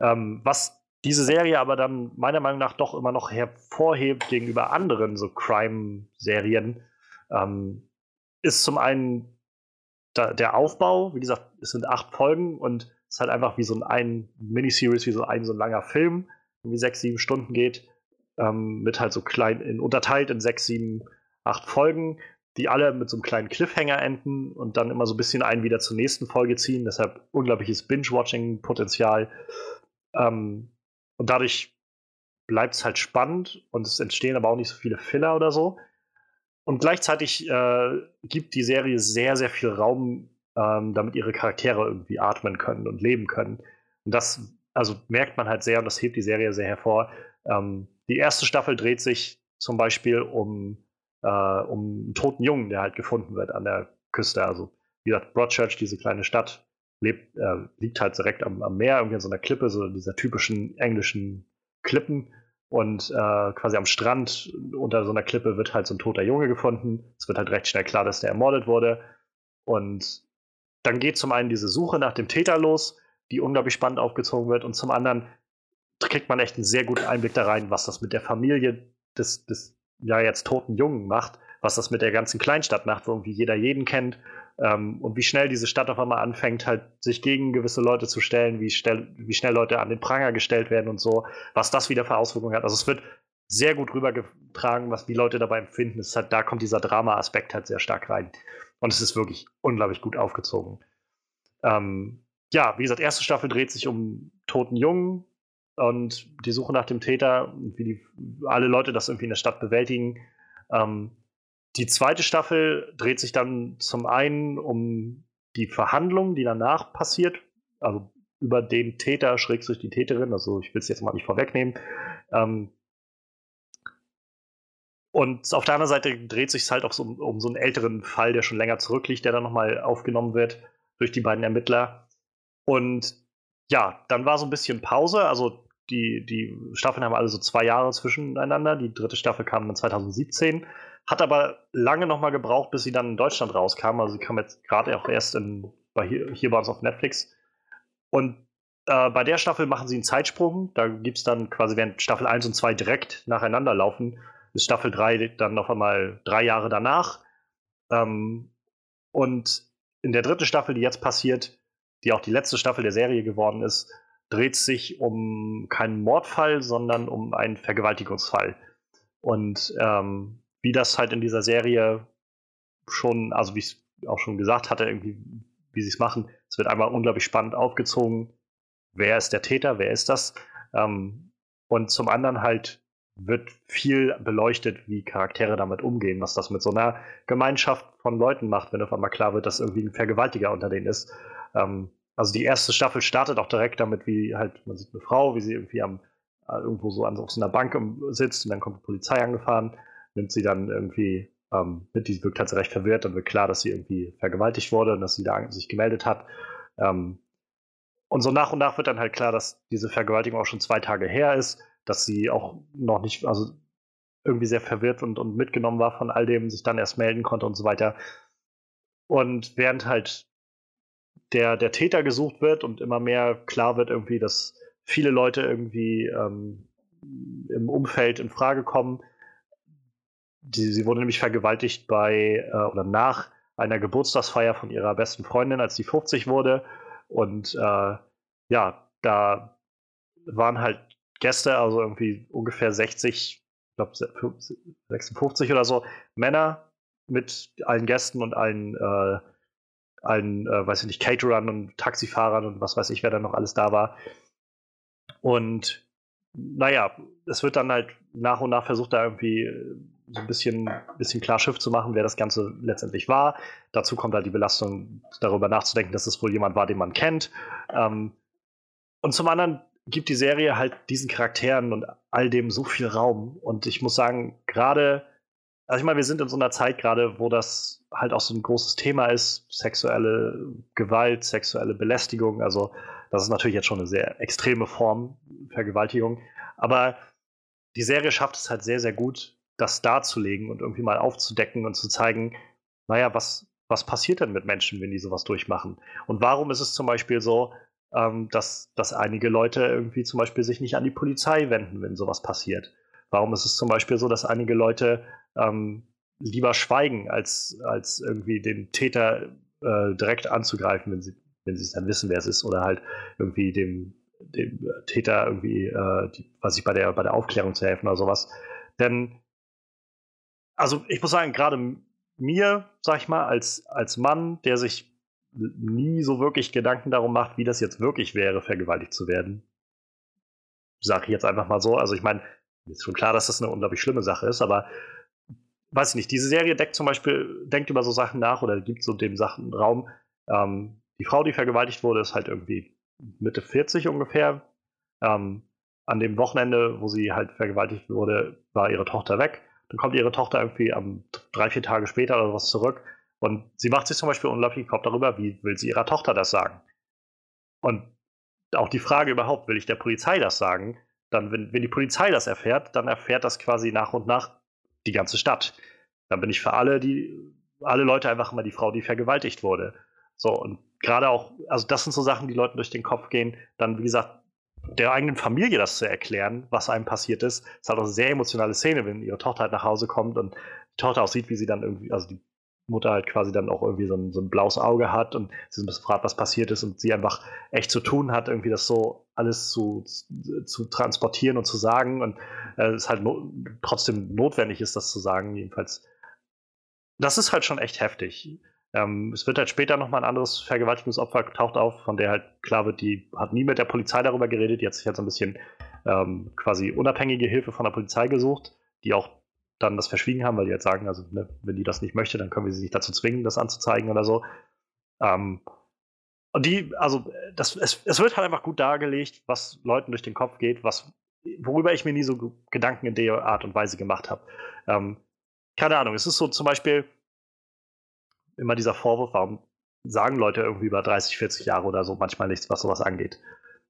Speaker 1: Ähm, was diese Serie aber dann meiner Meinung nach doch immer noch hervorhebt gegenüber anderen so Crime-Serien, ähm, ist zum einen da, der Aufbau. Wie gesagt, es sind acht Folgen und es ist halt einfach wie so ein, ein Miniseries, wie so ein so ein langer Film, wie sechs, sieben Stunden geht, ähm, mit halt so klein, in, unterteilt in sechs, sieben acht Folgen, die alle mit so einem kleinen Cliffhanger enden und dann immer so ein bisschen einen wieder zur nächsten Folge ziehen. Deshalb unglaubliches Binge-Watching-Potenzial. Ähm, und dadurch bleibt es halt spannend und es entstehen aber auch nicht so viele Filler oder so. Und gleichzeitig äh, gibt die Serie sehr, sehr viel Raum, ähm, damit ihre Charaktere irgendwie atmen können und leben können. Und das also merkt man halt sehr und das hebt die Serie sehr hervor. Ähm, die erste Staffel dreht sich zum Beispiel um äh, um einen toten Jungen, der halt gefunden wird an der Küste. Also, wie gesagt, Broadchurch, diese kleine Stadt, lebt, äh, liegt halt direkt am, am, Meer, irgendwie an so einer Klippe, so dieser typischen englischen Klippen. Und äh, quasi am Strand unter so einer Klippe wird halt so ein toter Junge gefunden. Es wird halt recht schnell klar, dass der ermordet wurde. Und dann geht zum einen diese Suche nach dem Täter los, die unglaublich spannend aufgezogen wird. Und zum anderen kriegt man echt einen sehr guten Einblick da rein, was das mit der Familie des, des ja jetzt toten Jungen macht, was das mit der ganzen Kleinstadt macht, wo irgendwie jeder jeden kennt ähm, und wie schnell diese Stadt auf einmal anfängt, halt sich gegen gewisse Leute zu stellen, wie, schnell, wie schnell Leute an den Pranger gestellt werden und so, was das wieder für Auswirkungen hat. Also es wird sehr gut rübergetragen, was die Leute dabei empfinden. Es halt, da kommt dieser Drama-Aspekt halt sehr stark rein. Und es ist wirklich unglaublich gut aufgezogen. Ähm, ja, wie gesagt, erste Staffel dreht sich um toten Jungen, und die Suche nach dem Täter, wie die, alle Leute das irgendwie in der Stadt bewältigen. Ähm, die zweite Staffel dreht sich dann zum einen um die Verhandlung, die danach passiert, also über den Täter, schrägstrich die Täterin, also ich will es jetzt mal nicht vorwegnehmen. Ähm, und auf der anderen Seite dreht sich es halt auch so um, um, so einen älteren Fall, der schon länger zurückliegt, der dann nochmal aufgenommen wird durch die beiden Ermittler. Und ja, dann war so ein bisschen Pause. Also Die, die Staffeln haben alle so zwei Jahre zwischeneinander. Die dritte Staffel kam dann 2017. Hat aber lange nochmal gebraucht, bis sie dann in Deutschland rauskam. Also sie kam jetzt gerade auch erst in, bei hier, hier bei uns auf Netflix. Und äh, bei der Staffel machen sie einen Zeitsprung. Da gibt es dann quasi, während Staffel 1 und 2 direkt nacheinander laufen, ist Staffel 3 dann noch einmal drei Jahre danach. Ähm, und in der dritten Staffel, die jetzt passiert, die auch die letzte Staffel der Serie geworden ist, dreht sich um keinen Mordfall, sondern um einen Vergewaltigungsfall. Und ähm, wie das halt in dieser Serie schon, also wie ich es auch schon gesagt hatte, irgendwie, wie sie es machen, es wird einmal unglaublich spannend aufgezogen, wer ist der Täter, wer ist das? Ähm, und zum anderen halt wird viel beleuchtet, wie Charaktere damit umgehen, was das mit so einer Gemeinschaft von Leuten macht, wenn auf einmal klar wird, dass irgendwie ein Vergewaltiger unter denen ist. Ähm, also die erste Staffel startet auch direkt damit, wie halt, man sieht eine Frau, wie sie irgendwie am, äh, irgendwo so an auf so einer Bank sitzt und dann kommt die Polizei angefahren, nimmt sie dann irgendwie ähm, mit, die wirkt halt recht verwirrt, dann wird klar, dass sie irgendwie vergewaltigt wurde und dass sie da sich gemeldet hat. Ähm, und so nach und nach wird dann halt klar, dass diese Vergewaltigung auch schon zwei Tage her ist, dass sie auch noch nicht, also irgendwie sehr verwirrt und, und mitgenommen war von all dem, sich dann erst melden konnte und so weiter. Und während halt der, der Täter gesucht wird und immer mehr klar wird irgendwie, dass viele Leute irgendwie ähm, im Umfeld in Frage kommen. Die, sie wurde nämlich vergewaltigt bei äh, oder nach einer Geburtstagsfeier von ihrer besten Freundin, als sie 50 wurde. Und äh, ja, da waren halt Gäste, also irgendwie ungefähr 60, ich glaube 56 oder so, Männer mit allen Gästen und allen, äh, allen äh, weiß ich nicht, Caterern und Taxifahrern und was weiß ich, wer da noch alles da war. Und naja, es wird dann halt nach und nach versucht, da irgendwie äh, so ein bisschen, bisschen klar Schiff zu machen, wer das Ganze letztendlich war. Dazu kommt halt die Belastung, darüber nachzudenken, dass es wohl jemand war, den man kennt. Ähm, und zum anderen gibt die Serie halt diesen Charakteren und all dem so viel Raum. Und ich muss sagen, gerade, also ich meine, wir sind in so einer Zeit gerade, wo das halt auch so ein großes Thema ist, sexuelle Gewalt, sexuelle Belästigung. Also das ist natürlich jetzt schon eine sehr extreme Form, Vergewaltigung. Aber die Serie schafft es halt sehr, sehr gut, das darzulegen und irgendwie mal aufzudecken und zu zeigen, naja, was, was passiert denn mit Menschen, wenn die sowas durchmachen? Und warum ist es zum Beispiel so, ähm, dass, dass einige Leute irgendwie zum Beispiel sich nicht an die Polizei wenden, wenn sowas passiert? Warum ist es zum Beispiel so, dass einige Leute ähm, lieber schweigen, als, als irgendwie den Täter äh, direkt anzugreifen, wenn sie, wenn sie es dann wissen, wer es ist, oder halt irgendwie dem, dem Täter irgendwie, äh, die, was ich bei der, bei der Aufklärung zu helfen oder sowas. Denn also ich muss sagen, gerade mir, sag ich mal, als, als Mann, der sich nie so wirklich Gedanken darum macht, wie das jetzt wirklich wäre, vergewaltigt zu werden, sage ich jetzt einfach mal so. Also ich meine, ist schon klar, dass das eine unglaublich schlimme Sache ist, aber weiß ich nicht, diese Serie deckt zum Beispiel, denkt über so Sachen nach oder gibt so dem Sachen Raum. Ähm, die Frau, die vergewaltigt wurde, ist halt irgendwie Mitte 40 ungefähr. Ähm, an dem Wochenende, wo sie halt vergewaltigt wurde, war ihre Tochter weg. Dann kommt ihre Tochter irgendwie am drei, vier Tage später oder was zurück. Und sie macht sich zum Beispiel unglaublich Kopf darüber, wie will sie ihrer Tochter das sagen. Und auch die Frage überhaupt, will ich der Polizei das sagen? Dann, wenn, wenn die Polizei das erfährt, dann erfährt das quasi nach und nach die ganze Stadt. Dann bin ich für alle, die, alle Leute einfach immer die Frau, die vergewaltigt wurde. So, und gerade auch, also das sind so Sachen, die Leuten durch den Kopf gehen. Dann, wie gesagt, der eigenen Familie das zu erklären, was einem passiert ist. Ist halt auch eine sehr emotionale Szene, wenn ihre Tochter halt nach Hause kommt und die Tochter auch sieht, wie sie dann irgendwie, also die Mutter halt quasi dann auch irgendwie so ein, so ein blaues Auge hat und sie ein bisschen fragt, was passiert ist und sie einfach echt zu tun hat, irgendwie das so alles zu, zu transportieren und zu sagen und äh, es halt no trotzdem notwendig ist, das zu sagen, jedenfalls. Das ist halt schon echt heftig. Ähm, es wird halt später nochmal ein anderes Vergewaltigungsopfer taucht auf, von der halt klar wird, die hat nie mit der Polizei darüber geredet, die hat sich halt so ein bisschen ähm, quasi unabhängige Hilfe von der Polizei gesucht, die auch dann das verschwiegen haben, weil die halt sagen, also ne, wenn die das nicht möchte, dann können wir sie nicht dazu zwingen, das anzuzeigen oder so. Ähm, und die, also das, es, es wird halt einfach gut dargelegt, was Leuten durch den Kopf geht, was, worüber ich mir nie so Gedanken in der Art und Weise gemacht habe. Ähm, keine Ahnung, es ist so zum Beispiel, immer dieser Vorwurf, warum sagen Leute irgendwie über 30, 40 Jahre oder so manchmal nichts, was sowas angeht.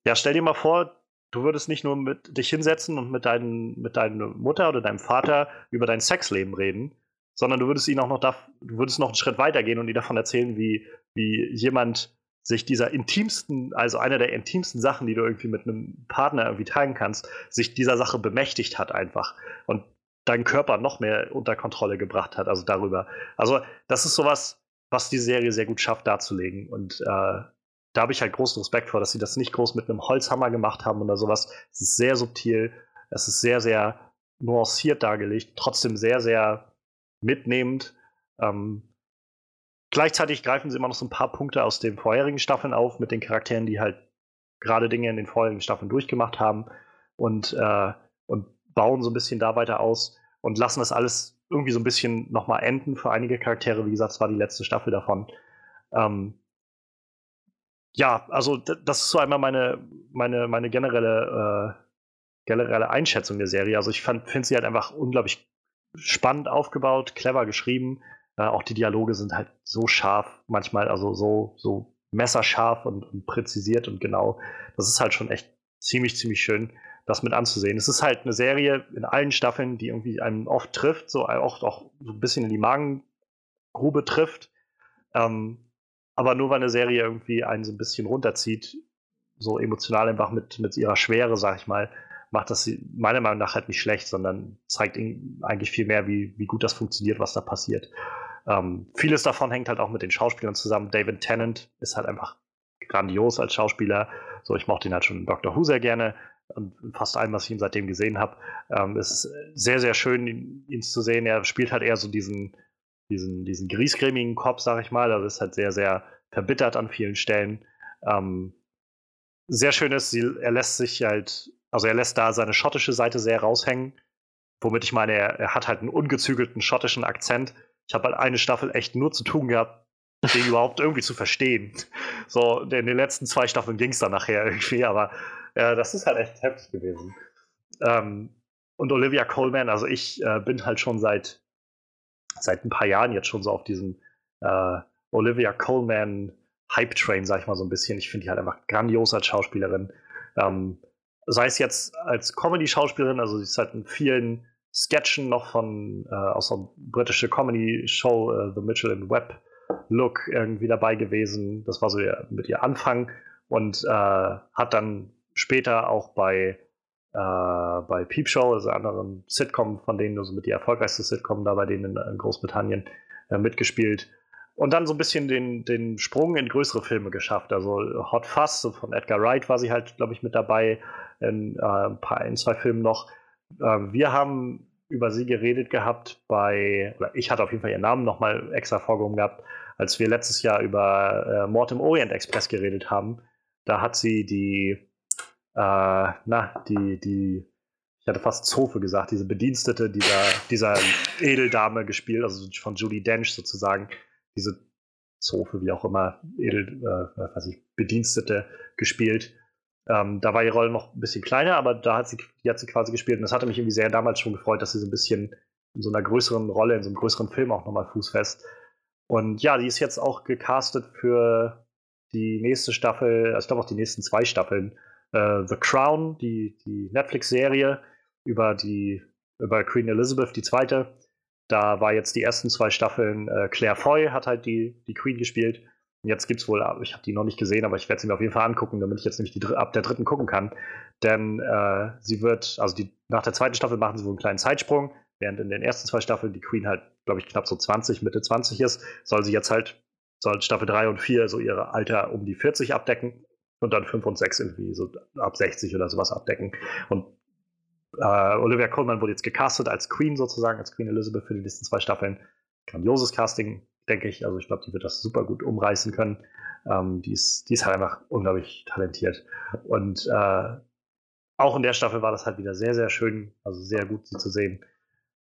Speaker 1: Ja, stell dir mal vor, du würdest nicht nur mit dich hinsetzen und mit, deinen, mit deiner Mutter oder deinem Vater über dein Sexleben reden, sondern du würdest ihn auch noch da, du würdest noch einen Schritt weiter gehen und ihm davon erzählen, wie, wie jemand sich dieser intimsten, also einer der intimsten Sachen, die du irgendwie mit einem Partner irgendwie teilen kannst, sich dieser Sache bemächtigt hat einfach und deinen Körper noch mehr unter Kontrolle gebracht hat, also darüber. Also das ist sowas, was die Serie sehr gut schafft darzulegen und äh, da habe ich halt großen Respekt vor, dass sie das nicht groß mit einem Holzhammer gemacht haben oder sowas. Es ist sehr subtil, es ist sehr, sehr nuanciert dargelegt, trotzdem sehr, sehr mitnehmend. Ähm, gleichzeitig greifen sie immer noch so ein paar Punkte aus den vorherigen Staffeln auf, mit den Charakteren, die halt gerade Dinge in den vorherigen Staffeln durchgemacht haben und, äh, und bauen so ein bisschen da weiter aus und lassen das alles irgendwie so ein bisschen nochmal enden für einige Charaktere. Wie gesagt, es war die letzte Staffel davon. Ähm, ja, also das ist so einmal meine, meine, meine generelle, äh, generelle Einschätzung der Serie. Also ich finde sie halt einfach unglaublich spannend aufgebaut, clever geschrieben. Äh, auch die Dialoge sind halt so scharf, manchmal, also so, so messerscharf und, und präzisiert und genau. Das ist halt schon echt ziemlich, ziemlich schön, das mit anzusehen. Es ist halt eine Serie in allen Staffeln, die irgendwie einen oft trifft, so oft auch so ein bisschen in die Magengrube trifft. Ähm, aber nur weil eine Serie irgendwie einen so ein bisschen runterzieht, so emotional einfach mit, mit ihrer Schwere, sag ich mal, macht das sie meiner Meinung nach halt nicht schlecht, sondern zeigt eigentlich viel mehr, wie, wie gut das funktioniert, was da passiert. Ähm, vieles davon hängt halt auch mit den Schauspielern zusammen. David Tennant ist halt einfach grandios als Schauspieler. So, ich mochte ihn halt schon in Doctor Who sehr gerne und fast allem, was ich ihn seitdem gesehen habe. Ähm, es ist sehr, sehr schön, ihn, ihn, zu sehen. Er spielt halt eher so diesen, diesen, diesen griesgrämigen Kopf, sag ich mal. Also ist halt sehr, sehr verbittert an vielen Stellen. Ähm, sehr schön ist, sie, er lässt sich halt, also er lässt da seine schottische Seite sehr raushängen. Womit ich meine, er, er hat halt einen ungezügelten schottischen Akzent. Ich habe halt eine Staffel echt nur zu tun gehabt, den überhaupt irgendwie zu verstehen. So, in den letzten zwei Staffeln ging es dann nachher irgendwie, aber äh, das ist halt echt heftig gewesen. Ähm, und Olivia Coleman, also ich äh, bin halt schon seit seit ein paar Jahren jetzt schon so auf diesem äh, Olivia Coleman Hype Train, sag ich mal so ein bisschen. Ich finde die halt einfach grandios als Schauspielerin. Ähm, sei es jetzt als Comedy-Schauspielerin, also sie ist halt in vielen Sketchen noch von äh, aus der britischen Comedy-Show uh, The Mitchell and Webb Look irgendwie dabei gewesen. Das war so ihr, mit ihr Anfang und äh, hat dann später auch bei äh, bei Peep Show, also anderen Sitcom, von denen, also mit die erfolgreichste Sitcom da bei denen in, in Großbritannien, äh, mitgespielt. Und dann so ein bisschen den, den Sprung in größere Filme geschafft. Also Hot Fuzz so von Edgar Wright war sie halt, glaube ich, mit dabei, in äh, ein paar, in zwei Filmen noch. Ähm, wir haben über sie geredet gehabt bei, oder ich hatte auf jeden Fall ihren Namen nochmal extra vorgehoben gehabt, als wir letztes Jahr über äh, Mord im Orient Express geredet haben. Da hat sie die äh, na, die, die, ich hatte fast Zofe gesagt, diese Bedienstete dieser, dieser Edeldame gespielt, also von Judy Dench sozusagen, diese Zofe, wie auch immer, Edel, äh, weiß ich, Bedienstete gespielt. Ähm, da war ihre Rolle noch ein bisschen kleiner, aber da hat sie, die hat sie quasi gespielt und das hatte mich irgendwie sehr damals schon gefreut, dass sie so ein bisschen in so einer größeren Rolle, in so einem größeren Film auch nochmal fußfest. Und ja, die ist jetzt auch gecastet für die nächste Staffel, also ich glaube auch die nächsten zwei Staffeln äh, The Crown, die, die Netflix-Serie über die über Queen Elizabeth II. Da war jetzt die ersten zwei Staffeln, äh, Claire Foy hat halt die, die Queen gespielt. Jetzt gibt es wohl, ich habe die noch nicht gesehen, aber ich werde sie mir auf jeden Fall angucken, damit ich jetzt nämlich die, ab der dritten gucken kann. Denn äh, sie wird, also die, nach der zweiten Staffel machen sie wohl einen kleinen Zeitsprung, während in den ersten zwei Staffeln die Queen halt, glaube ich, knapp so 20, Mitte 20 ist, soll sie jetzt halt, soll Staffel 3 und 4 so ihre Alter um die 40 abdecken und dann 5 und 6 irgendwie so ab 60 oder sowas abdecken. Und äh, Olivia Colman wurde jetzt gecastet als Queen sozusagen, als Queen Elizabeth für die nächsten zwei Staffeln. Grandioses Casting, denke ich. Also ich glaube, die wird das super gut umreißen können. Ähm, die, ist, die ist halt einfach unglaublich talentiert. Und äh, auch in der Staffel war das halt wieder sehr, sehr schön, also sehr gut, sie zu sehen.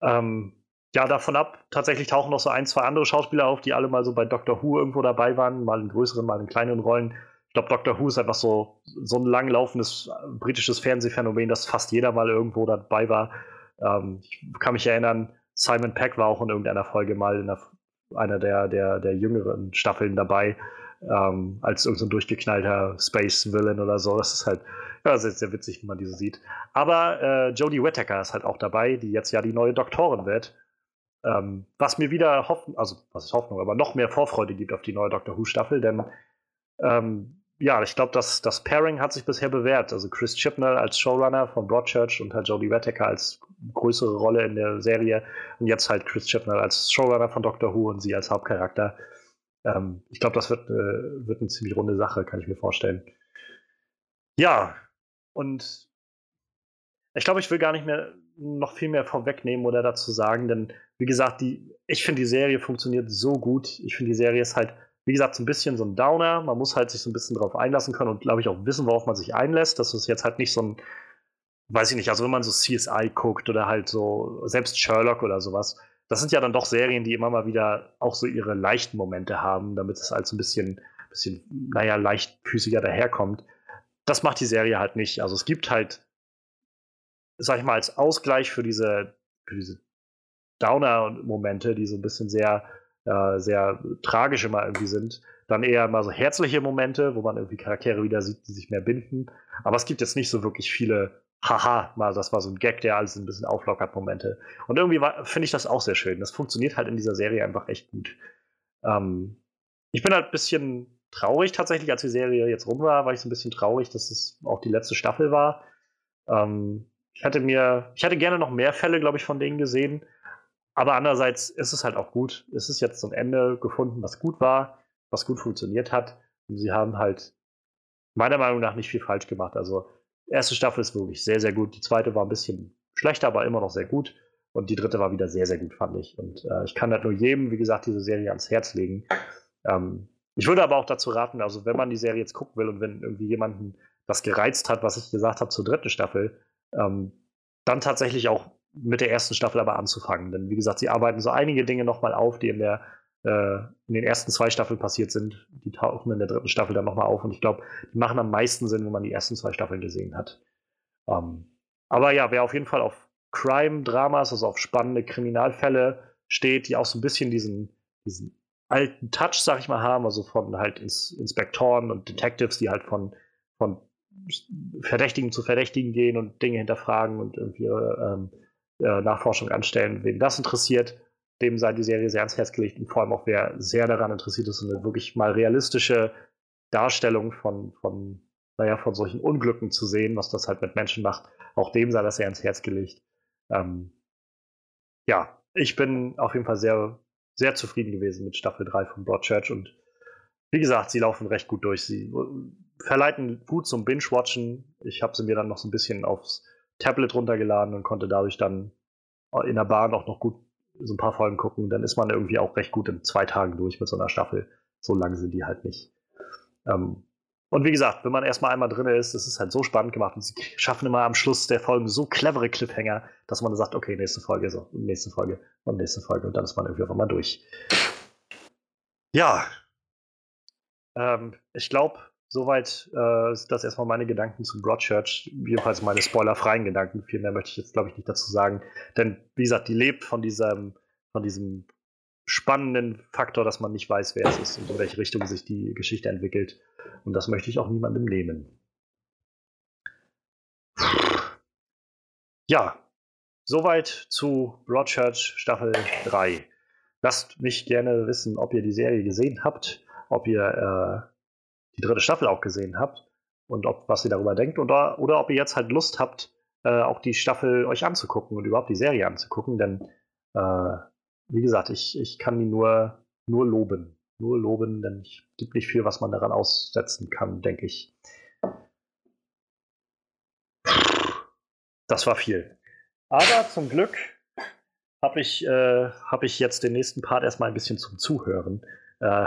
Speaker 1: Ähm, ja, davon ab, tatsächlich tauchen noch so ein, zwei andere Schauspieler auf, die alle mal so bei Doctor Who irgendwo dabei waren, mal in größeren, mal in kleineren Rollen ich glaube, Doctor Who ist einfach so, so ein langlaufendes britisches Fernsehphänomen, dass fast jeder mal irgendwo dabei war. Ähm, ich kann mich erinnern, Simon Peck war auch in irgendeiner Folge mal in einer, einer der, der, der jüngeren Staffeln dabei. ähm, als irgendein so durchgeknallter Space Villain oder so. Das ist halt ja, sehr, sehr witzig, wenn man diese sieht. Aber äh, Jodie Whittaker ist halt auch dabei, die jetzt ja die neue Doktorin wird. Ähm, was mir wieder Hoffnung, also was ist Hoffnung, aber noch mehr Vorfreude gibt auf die neue Doctor Who-Staffel, denn ähm, ja, ich glaube, das, das Pairing hat sich bisher bewährt. Also Chris Chibnall als Showrunner von Broadchurch und halt Jodie Whittaker als größere Rolle in der Serie und jetzt halt Chris Chibnall als Showrunner von Doctor Who und sie als Hauptcharakter. Ähm, ich glaube, das wird, äh, wird eine ziemlich runde Sache, kann ich mir vorstellen. Ja, und ich glaube, ich will gar nicht mehr noch viel mehr vorwegnehmen oder dazu sagen, denn wie gesagt, die, ich finde, die Serie funktioniert so gut. Ich finde, die Serie ist halt, wie gesagt, so ein bisschen so ein Downer. Man muss halt sich so ein bisschen darauf einlassen können und, glaube ich, auch wissen, worauf man sich einlässt. Das ist jetzt halt nicht so ein, weiß ich nicht, also wenn man so CSI guckt oder halt so selbst Sherlock oder sowas, das sind ja dann doch Serien, die immer mal wieder auch so ihre leichten Momente haben, damit es halt so ein bisschen, bisschen naja, leichtfüßiger daherkommt. Das macht die Serie halt nicht. Also es gibt halt, sag ich mal, als Ausgleich für diese, für diese Downer-Momente, die so ein bisschen sehr, äh, sehr tragisch immer irgendwie sind, dann eher mal so herzliche Momente, wo man irgendwie Charaktere wieder sieht, die sich mehr binden. Aber es gibt jetzt nicht so wirklich viele haha, mal, das war so ein Gag, der alles ein bisschen auflockert, Momente. Und irgendwie finde ich das auch sehr schön. Das funktioniert halt in dieser Serie einfach echt gut. Ähm, ich bin halt ein bisschen traurig tatsächlich, als die Serie jetzt rum war, war ich so ein bisschen traurig, dass es auch die letzte Staffel war. Ähm, ich hatte mir, ich hätte gerne noch mehr Fälle, glaube ich, von denen gesehen. Aber andererseits ist es halt auch gut. Es ist jetzt so ein Ende gefunden, was gut war, was gut funktioniert hat. Und sie haben halt meiner Meinung nach nicht viel falsch gemacht. Also erste Staffel ist wirklich sehr, sehr gut. Die zweite war ein bisschen schlechter, aber immer noch sehr gut. Und die dritte war wieder sehr, sehr gut, fand ich. Und äh, ich kann halt nur jedem, wie gesagt, diese Serie ans Herz legen. Ähm, ich würde aber auch dazu raten, also wenn man die Serie jetzt gucken will und wenn irgendwie jemanden das gereizt hat, was ich gesagt habe zur dritten Staffel, ähm, dann tatsächlich auch mit der ersten Staffel aber anzufangen. Denn wie gesagt, sie arbeiten so einige Dinge nochmal auf, die in der in den ersten zwei Staffeln passiert sind. Die tauchen in der dritten Staffel dann nochmal auf und ich glaube, die machen am meisten Sinn, wenn man die ersten zwei Staffeln gesehen hat. Ähm, aber ja, wer auf jeden Fall auf Crime-Dramas, also auf spannende Kriminalfälle steht, die auch so ein bisschen diesen, diesen alten Touch, sag ich mal, haben, also von halt Ins Inspektoren und Detectives, die halt von, von Verdächtigen zu Verdächtigen gehen und Dinge hinterfragen und irgendwie ähm, äh, Nachforschung anstellen. Wen das interessiert, dem sei die Serie sehr ans Herz gelegt und vor allem auch wer sehr daran interessiert ist, eine wirklich mal realistische Darstellung von, von, naja, von solchen Unglücken zu sehen, was das halt mit Menschen macht, auch dem sei das sehr ans Herz gelegt. Ähm, ja, ich bin auf jeden Fall sehr, sehr zufrieden gewesen mit Staffel 3 von Broadchurch und wie gesagt, sie laufen recht gut durch. Sie verleiten gut zum Binge-Watchen. Ich habe sie mir dann noch so ein bisschen aufs Tablet runtergeladen und konnte dadurch dann in der Bahn auch noch gut so ein paar Folgen gucken, dann ist man irgendwie auch recht gut in zwei Tagen durch mit so einer Staffel. So lang sind die halt nicht. Ähm, und wie gesagt, wenn man erstmal einmal drin ist, das ist halt so spannend gemacht und sie schaffen immer am Schluss der Folgen so clevere Cliffhanger, dass man sagt, okay, nächste Folge, so, nächste Folge und nächste Folge und dann ist man irgendwie auf einmal durch. Ja. Ähm, ich glaube, soweit äh, das erstmal meine Gedanken zu Broadchurch, jedenfalls meine spoilerfreien Gedanken. Viel mehr möchte ich jetzt, glaube ich, nicht dazu sagen. Denn, wie gesagt, die lebt von diesem, von diesem spannenden Faktor, dass man nicht weiß, wer es ist und in welche Richtung sich die Geschichte entwickelt. Und das möchte ich auch niemandem nehmen. Ja, soweit zu Broadchurch Staffel 3. Lasst mich gerne wissen, ob ihr die Serie gesehen habt, ob ihr äh, die dritte Staffel auch gesehen habt und ob was ihr darüber denkt oder, oder ob ihr jetzt halt Lust habt, äh, auch die Staffel euch anzugucken und überhaupt die Serie anzugucken, denn äh, wie gesagt, ich, ich kann die nur, nur loben. Nur loben, denn es gibt nicht viel, was man daran aussetzen kann, denke ich. Das war viel. Aber zum Glück habe ich, äh, hab ich jetzt den nächsten Part erstmal ein bisschen zum Zuhören. Äh,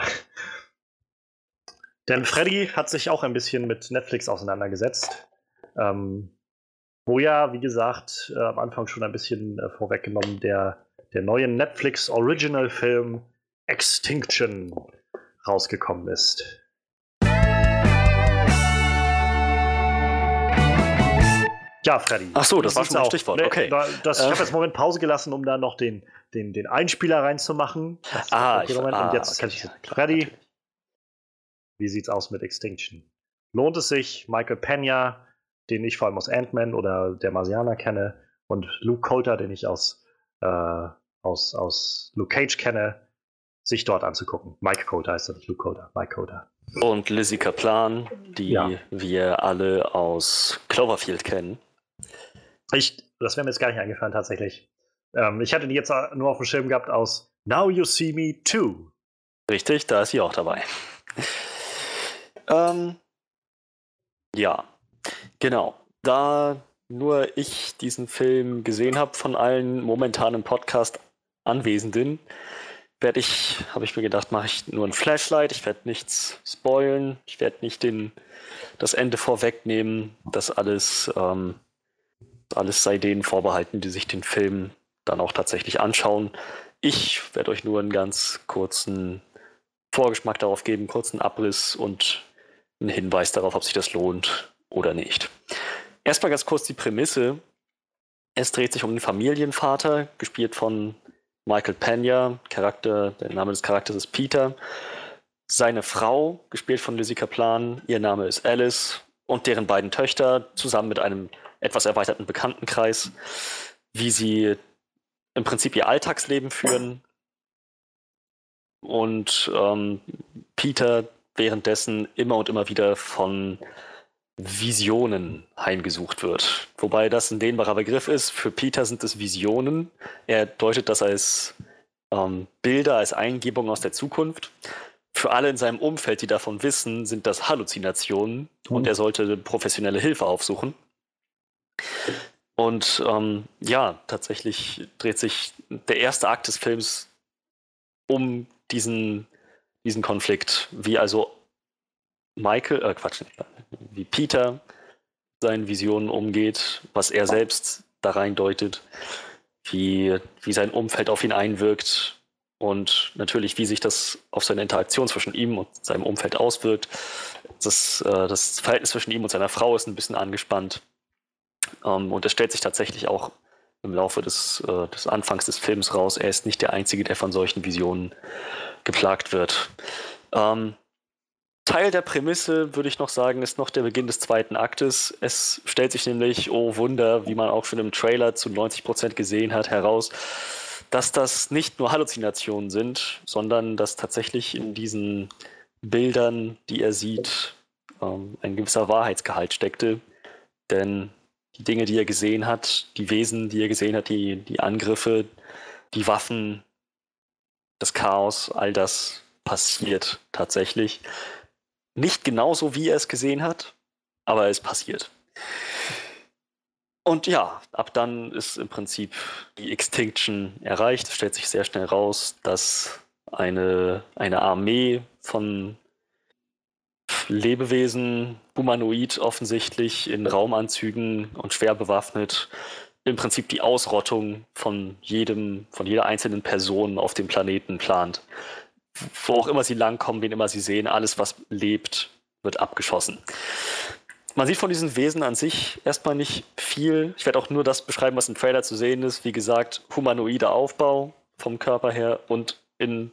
Speaker 1: denn Freddy hat sich auch ein bisschen mit Netflix auseinandergesetzt. Ähm, wo ja, wie gesagt, äh, am Anfang schon ein bisschen äh, vorweggenommen, der, der neue Netflix Original Film Extinction rausgekommen ist. Ja, Freddy.
Speaker 2: Ach so, das war schon ein Stichwort.
Speaker 1: Ne,
Speaker 2: okay.
Speaker 1: Da, das, ich habe jetzt einen Moment Pause gelassen, um da noch den, den, den Einspieler reinzumachen.
Speaker 2: Das ah, ich, ah,
Speaker 1: Und jetzt
Speaker 2: okay,
Speaker 1: kann ich
Speaker 2: klar,
Speaker 1: Freddy,
Speaker 2: natürlich.
Speaker 1: Wie sieht's aus mit Extinction? Lohnt es sich, Michael Pena, den ich vor allem aus Ant-Man oder der Marsianer kenne, und Luke Coulter, den ich aus, äh, aus, aus Luke Cage kenne, sich dort anzugucken. Mike Coulter heißt er nicht Luke Coulter, Mike Coulter.
Speaker 2: Und Lizzie Kaplan, die ja. wir alle aus Cloverfield kennen.
Speaker 1: Ich, das wäre mir jetzt gar nicht eingefallen, tatsächlich. Ähm, ich hatte die jetzt nur auf dem Schirm gehabt aus Now You See Me Too.
Speaker 2: Richtig, da ist sie auch dabei. Ähm, ja, genau. Da nur ich diesen Film gesehen habe von allen momentanen Podcast-Anwesenden, werde ich, habe ich mir gedacht, mache ich nur ein Flashlight. Ich werde nichts spoilen. Ich werde nicht den, das Ende vorwegnehmen. Das alles, ähm, alles sei denen vorbehalten, die sich den Film dann auch tatsächlich anschauen. Ich werde euch nur einen ganz kurzen Vorgeschmack darauf geben, kurzen Abriss und einen Hinweis darauf, ob sich das lohnt oder nicht. Erstmal ganz kurz die Prämisse. Es dreht sich um den Familienvater, gespielt von Michael Pena, Charakter, der Name des Charakters ist Peter. Seine Frau, gespielt von Lizzie Kaplan, ihr Name ist Alice und deren beiden Töchter, zusammen mit einem etwas erweiterten Bekanntenkreis, wie sie im Prinzip ihr Alltagsleben führen. Und ähm, Peter währenddessen immer und immer wieder von Visionen heimgesucht wird. Wobei das ein dehnbarer Begriff ist. Für Peter sind es Visionen. Er deutet das als ähm, Bilder, als Eingebung aus der Zukunft. Für alle in seinem Umfeld, die davon wissen, sind das Halluzinationen mhm. und er sollte professionelle Hilfe aufsuchen. Und ähm, ja, tatsächlich dreht sich der erste Akt des Films um diesen, diesen Konflikt, wie also Michael, äh Quatsch, wie Peter seinen Visionen umgeht, was er selbst da rein deutet, wie, wie sein Umfeld auf ihn einwirkt und natürlich, wie sich das auf seine Interaktion zwischen ihm und seinem Umfeld auswirkt. Das, äh, das Verhältnis zwischen ihm und seiner Frau ist ein bisschen angespannt. Ähm, und es stellt sich tatsächlich auch im Laufe des, äh, des Anfangs des Films raus, er ist nicht der Einzige, der von solchen Visionen geplagt wird. Ähm, Teil der Prämisse, würde ich noch sagen, ist noch der Beginn des zweiten Aktes. Es stellt sich nämlich, oh Wunder, wie man auch schon im Trailer zu 90 Prozent gesehen hat, heraus, dass das nicht nur Halluzinationen sind, sondern dass tatsächlich in diesen Bildern, die er sieht, ähm, ein gewisser Wahrheitsgehalt steckte. Denn die Dinge, die er gesehen hat, die Wesen, die er gesehen hat, die, die Angriffe, die Waffen, das Chaos, all das passiert tatsächlich. Nicht genauso, wie er es gesehen hat, aber es passiert. Und ja, ab dann ist im Prinzip die Extinction erreicht. Es stellt sich sehr schnell raus, dass eine, eine Armee von Lebewesen, humanoid offensichtlich, in Raumanzügen und schwer bewaffnet, im Prinzip die Ausrottung von jedem, von jeder einzelnen Person auf dem Planeten plant wo auch immer sie langkommen, wen immer sie sehen, alles, was lebt, wird abgeschossen. Man sieht von diesen Wesen an sich erstmal nicht viel. Ich werde auch nur das beschreiben, was im Trailer zu sehen ist. Wie gesagt, humanoider Aufbau vom Körper her und in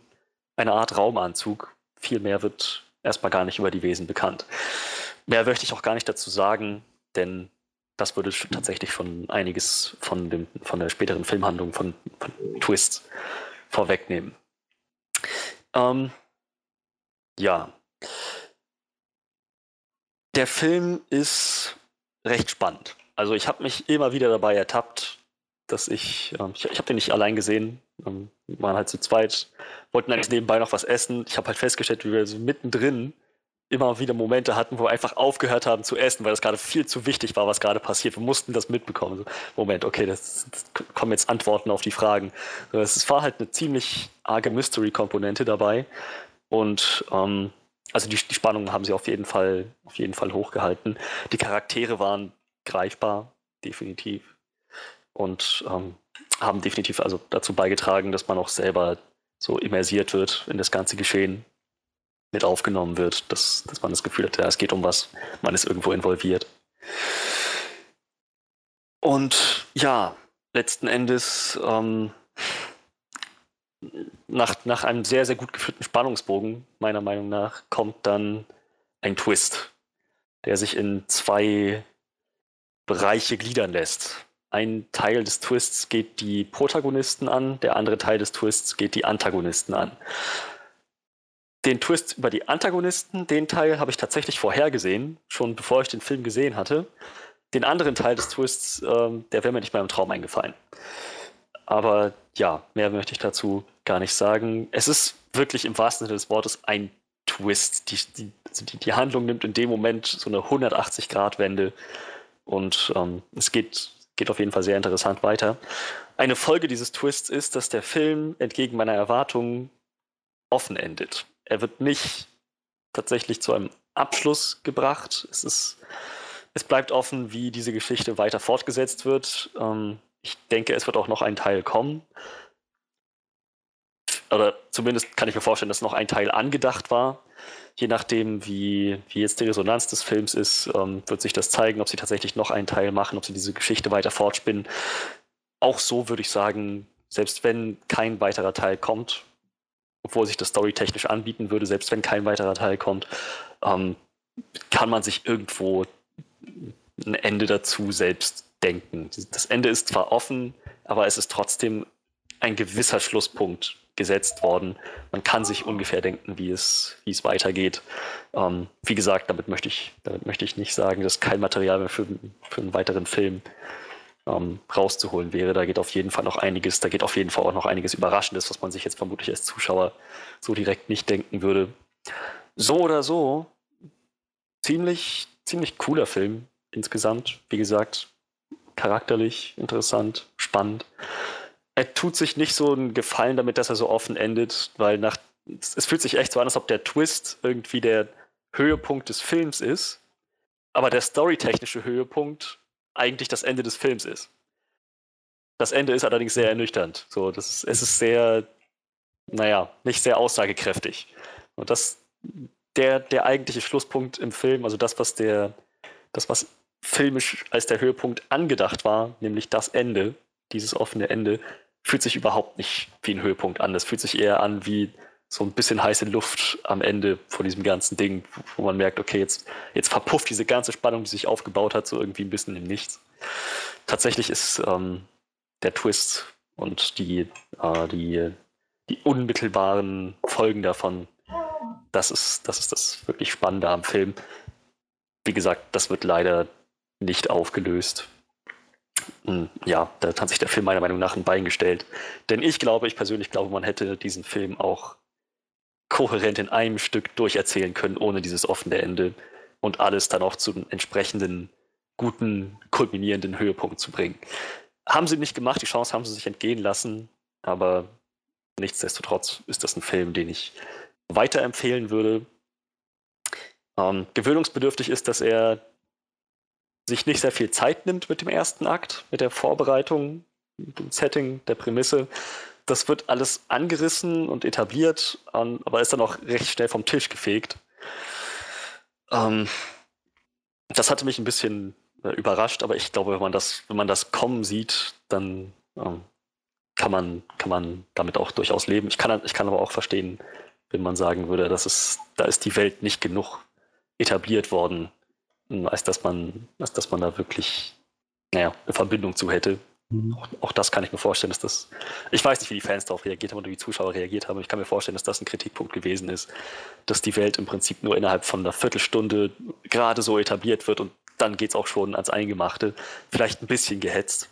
Speaker 2: einer Art Raumanzug. Viel mehr wird erstmal gar nicht über die Wesen bekannt. Mehr möchte ich auch gar nicht dazu sagen, denn das würde tatsächlich schon einiges von, dem, von der späteren Filmhandlung, von, von Twists vorwegnehmen. Ähm, ja. Der Film ist recht spannend. Also ich habe mich immer wieder dabei ertappt, dass ich, ähm, ich, ich habe den nicht allein gesehen, ähm, waren halt zu zweit, wollten eigentlich nebenbei noch was essen. Ich habe halt festgestellt, wie wir so mittendrin immer wieder Momente hatten, wo wir einfach aufgehört haben zu essen, weil das gerade viel zu wichtig war, was gerade passiert. Wir mussten das mitbekommen. So, Moment, okay, das, das, kommen jetzt Antworten auf die Fragen. Es war halt eine ziemlich arge Mystery-Komponente dabei. Und ähm, also die, die Spannungen haben sie auf jeden Fall, auf jeden Fall hochgehalten. Die Charaktere waren greifbar, definitiv. Und ähm, haben definitiv also dazu beigetragen, dass man auch selber so immersiert wird in das ganze Geschehen mit aufgenommen wird, dass, dass man das Gefühl hat, ja, es geht um was, man ist irgendwo involviert. Und ja, letzten Endes, ähm, nach, nach einem sehr, sehr gut geführten Spannungsbogen, meiner Meinung nach, kommt dann ein Twist, der sich in zwei Bereiche gliedern lässt. Ein Teil des Twists geht die Protagonisten an, der andere Teil des Twists geht die Antagonisten an. Den Twist über die Antagonisten, den Teil habe ich tatsächlich vorhergesehen, schon bevor ich den Film gesehen hatte. Den anderen Teil des Twists, ähm, der wäre mir nicht mal im Traum eingefallen. Aber ja, mehr möchte ich dazu gar nicht sagen. Es ist wirklich im wahrsten Sinne des Wortes ein Twist. Die, die, also die, die Handlung nimmt in dem Moment so eine 180-Grad-Wende und ähm, es geht, geht auf jeden Fall sehr interessant weiter. Eine Folge dieses Twists ist, dass der Film entgegen meiner Erwartungen offen endet. Er wird nicht tatsächlich zu einem Abschluss gebracht. Es, ist, es bleibt offen, wie diese Geschichte weiter fortgesetzt wird. Ähm, ich denke, es wird auch noch ein Teil kommen. Oder zumindest kann ich mir vorstellen, dass noch ein Teil angedacht war. Je nachdem, wie, wie jetzt die Resonanz des Films ist, ähm, wird sich das zeigen, ob sie tatsächlich noch einen Teil machen, ob sie diese Geschichte weiter fortspinnen. Auch so würde ich sagen, selbst wenn kein weiterer Teil kommt, obwohl sich das storytechnisch anbieten würde, selbst wenn kein weiterer Teil kommt, ähm, kann man sich irgendwo ein Ende dazu selbst denken. Das Ende ist zwar offen, aber es ist trotzdem ein gewisser Schlusspunkt gesetzt worden. Man kann sich ungefähr denken, wie es, wie es weitergeht. Ähm, wie gesagt, damit möchte, ich, damit möchte ich nicht sagen, dass kein Material mehr für, für einen weiteren Film ähm, rauszuholen wäre. Da geht auf jeden Fall noch einiges, da geht auf jeden Fall auch noch einiges Überraschendes, was man sich jetzt vermutlich als Zuschauer so direkt nicht denken würde. So oder so, ziemlich, ziemlich cooler Film insgesamt. Wie gesagt, charakterlich interessant, spannend. Er tut sich nicht so einen Gefallen damit, dass er so offen endet, weil nach, es fühlt sich echt so an, als ob der Twist irgendwie der Höhepunkt des Films ist, aber der storytechnische Höhepunkt eigentlich das Ende des Films ist. Das Ende ist allerdings sehr ernüchternd. So, das ist, es ist sehr, naja, nicht sehr aussagekräftig. Und das, der, der eigentliche Schlusspunkt im Film, also das, was der, das, was filmisch als der Höhepunkt angedacht war, nämlich das Ende, dieses offene Ende, fühlt sich überhaupt nicht wie ein Höhepunkt an. Das fühlt sich eher an wie so ein bisschen heiße Luft am Ende von diesem ganzen Ding, wo man merkt, okay, jetzt, jetzt verpufft diese ganze Spannung, die sich aufgebaut hat, so irgendwie ein bisschen im Nichts. Tatsächlich ist ähm, der Twist und die, äh, die, die unmittelbaren Folgen davon, das ist, das ist das wirklich Spannende am Film. Wie gesagt, das wird leider nicht aufgelöst. Hm, ja, da hat sich der Film meiner Meinung nach ein Bein gestellt. Denn ich glaube, ich persönlich glaube, man hätte diesen Film auch kohärent in einem Stück durcherzählen können, ohne dieses offene Ende und alles dann auch zum entsprechenden guten, kulminierenden Höhepunkt zu bringen. Haben sie nicht gemacht, die Chance haben sie sich entgehen lassen, aber nichtsdestotrotz ist das ein Film, den ich weiterempfehlen würde. Ähm, gewöhnungsbedürftig ist, dass er sich nicht sehr viel Zeit nimmt mit dem ersten Akt, mit der Vorbereitung, dem Setting, der Prämisse, das wird alles angerissen und etabliert, ähm, aber ist dann auch recht schnell vom Tisch gefegt. Ähm, das hatte mich ein bisschen äh, überrascht, aber ich glaube, wenn man das, wenn man das kommen sieht, dann ähm, kann, man, kann man damit auch durchaus leben. Ich kann, ich kann aber auch verstehen, wenn man sagen würde, dass es, da ist die Welt nicht genug etabliert worden, als dass man, als dass man da wirklich naja, eine Verbindung zu hätte. Mhm. Auch, auch, das kann ich mir vorstellen, dass das. Ich weiß nicht, wie die Fans darauf reagiert haben oder wie die Zuschauer reagiert haben. Ich kann mir vorstellen, dass das ein Kritikpunkt gewesen ist, dass die Welt im Prinzip nur innerhalb von einer Viertelstunde gerade so etabliert wird und dann geht es auch schon ans Eingemachte. Vielleicht ein bisschen gehetzt,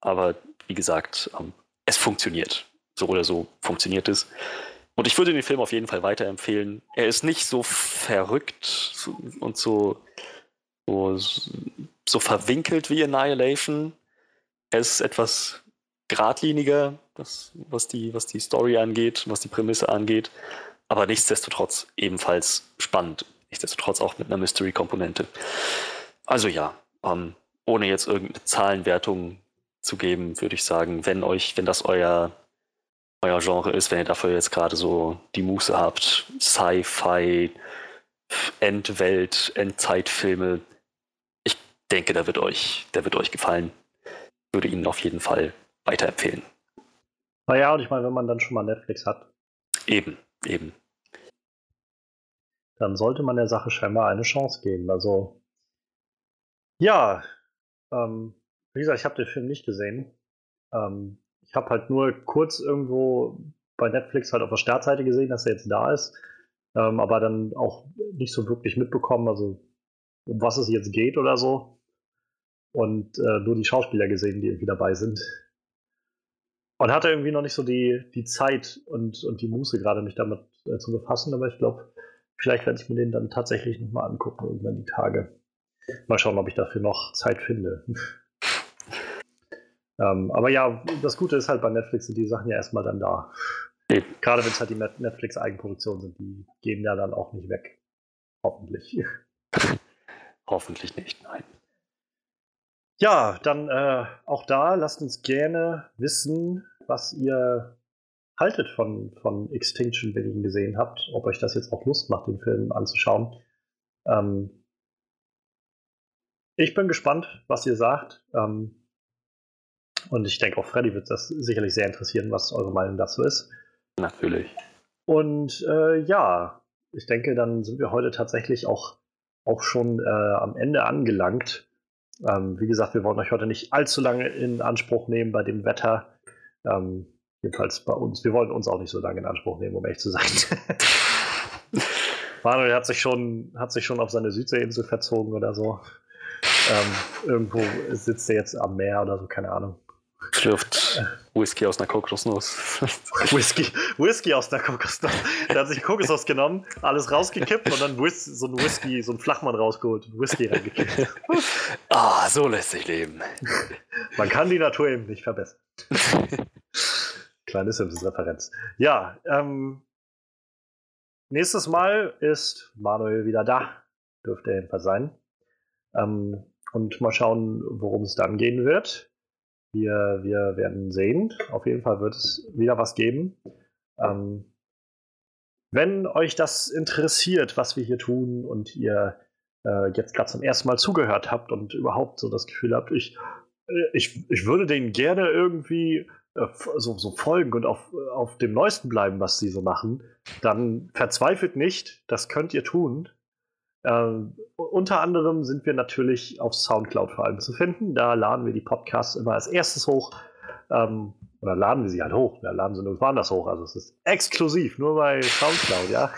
Speaker 2: aber wie gesagt, ähm, es funktioniert. So oder so funktioniert es. Und ich würde den Film auf jeden Fall weiterempfehlen. Er ist nicht so verrückt und so, so, so verwinkelt wie Annihilation er ist etwas geradliniger, was, was, die, was die Story angeht, was die Prämisse angeht, aber nichtsdestotrotz ebenfalls spannend. Nichtsdestotrotz auch mit einer Mystery-Komponente. Also ja, ähm, ohne jetzt irgendeine Zahlenwertung zu geben, würde ich sagen, wenn euch, wenn das euer, euer Genre ist, wenn ihr dafür jetzt gerade so die Muße habt, Sci-Fi, Endwelt, Endzeitfilme, ich denke, der wird euch, der wird euch gefallen würde Ihnen auf jeden Fall weiterempfehlen.
Speaker 1: Naja, und ich meine, wenn man dann schon mal Netflix hat.
Speaker 2: Eben, eben.
Speaker 1: Dann sollte man der Sache scheinbar eine Chance geben. Also, ja, ähm, wie gesagt, ich habe den Film nicht gesehen. Ähm, ich habe halt nur kurz irgendwo bei Netflix halt auf der Startseite gesehen, dass er jetzt da ist. Ähm, aber dann auch nicht so wirklich mitbekommen, also um was es jetzt geht oder so. Und äh, nur die Schauspieler gesehen, die irgendwie dabei sind. Und hatte irgendwie noch nicht so die, die Zeit und, und die Muße gerade, mich damit äh, zu befassen. Aber ich glaube, vielleicht werde ich mir den dann tatsächlich nochmal angucken, irgendwann die Tage. Mal schauen, ob ich dafür noch Zeit finde. ähm, aber ja, das Gute ist halt bei Netflix sind die Sachen ja erstmal dann da. Gerade wenn es halt die Netflix-Eigenproduktionen sind, die gehen ja dann auch nicht weg. Hoffentlich.
Speaker 2: Hoffentlich nicht, nein.
Speaker 1: Ja, dann äh, auch da lasst uns gerne wissen, was ihr haltet von, von Extinction, wenn ihr ihn gesehen habt. Ob euch das jetzt auch Lust macht, den Film anzuschauen. Ähm, ich bin gespannt, was ihr sagt. Ähm, und ich denke, auch Freddy wird das sicherlich sehr interessieren, was eure Meinung dazu ist.
Speaker 2: Natürlich.
Speaker 1: Und äh, ja, ich denke, dann sind wir heute tatsächlich auch, auch schon äh, am Ende angelangt. Ähm, wie gesagt, wir wollen euch heute nicht allzu lange in Anspruch nehmen bei dem Wetter. Ähm, jedenfalls bei uns. Wir wollen uns auch nicht so lange in Anspruch nehmen, um echt zu sein. Manuel hat sich schon, hat sich schon auf seine Südseeinsel verzogen oder so. Ähm, irgendwo sitzt er jetzt am Meer oder so, keine Ahnung.
Speaker 2: Schlürft Whisky aus einer Kokosnuss.
Speaker 1: Whisky, Whisky aus einer Kokosnuss. Der hat sich Kokosnuss genommen, alles rausgekippt und dann Whis so ein Whisky, so ein Flachmann rausgeholt, Whisky reingekippt.
Speaker 2: Ah, so lässt sich leben.
Speaker 1: Man kann die Natur eben nicht verbessern. Kleine Simpsons-Referenz. Ja, ähm, nächstes Mal ist Manuel wieder da. Dürfte er jedenfalls sein. Ähm, und mal schauen, worum es dann gehen wird. Wir, wir werden sehen. Auf jeden Fall wird es wieder was geben. Ähm, wenn euch das interessiert, was wir hier tun und ihr äh, jetzt gerade zum ersten Mal zugehört habt und überhaupt so das Gefühl habt, ich, äh, ich, ich würde denen gerne irgendwie äh, so, so folgen und auf, auf dem Neuesten bleiben, was sie so machen, dann verzweifelt nicht, das könnt ihr tun. Ähm, unter anderem sind wir natürlich auf Soundcloud vor allem zu finden. Da laden wir die Podcasts immer als erstes hoch. Ähm, oder laden wir sie halt hoch. Wir laden sie nur woanders hoch. Also es ist exklusiv, nur bei Soundcloud, ja.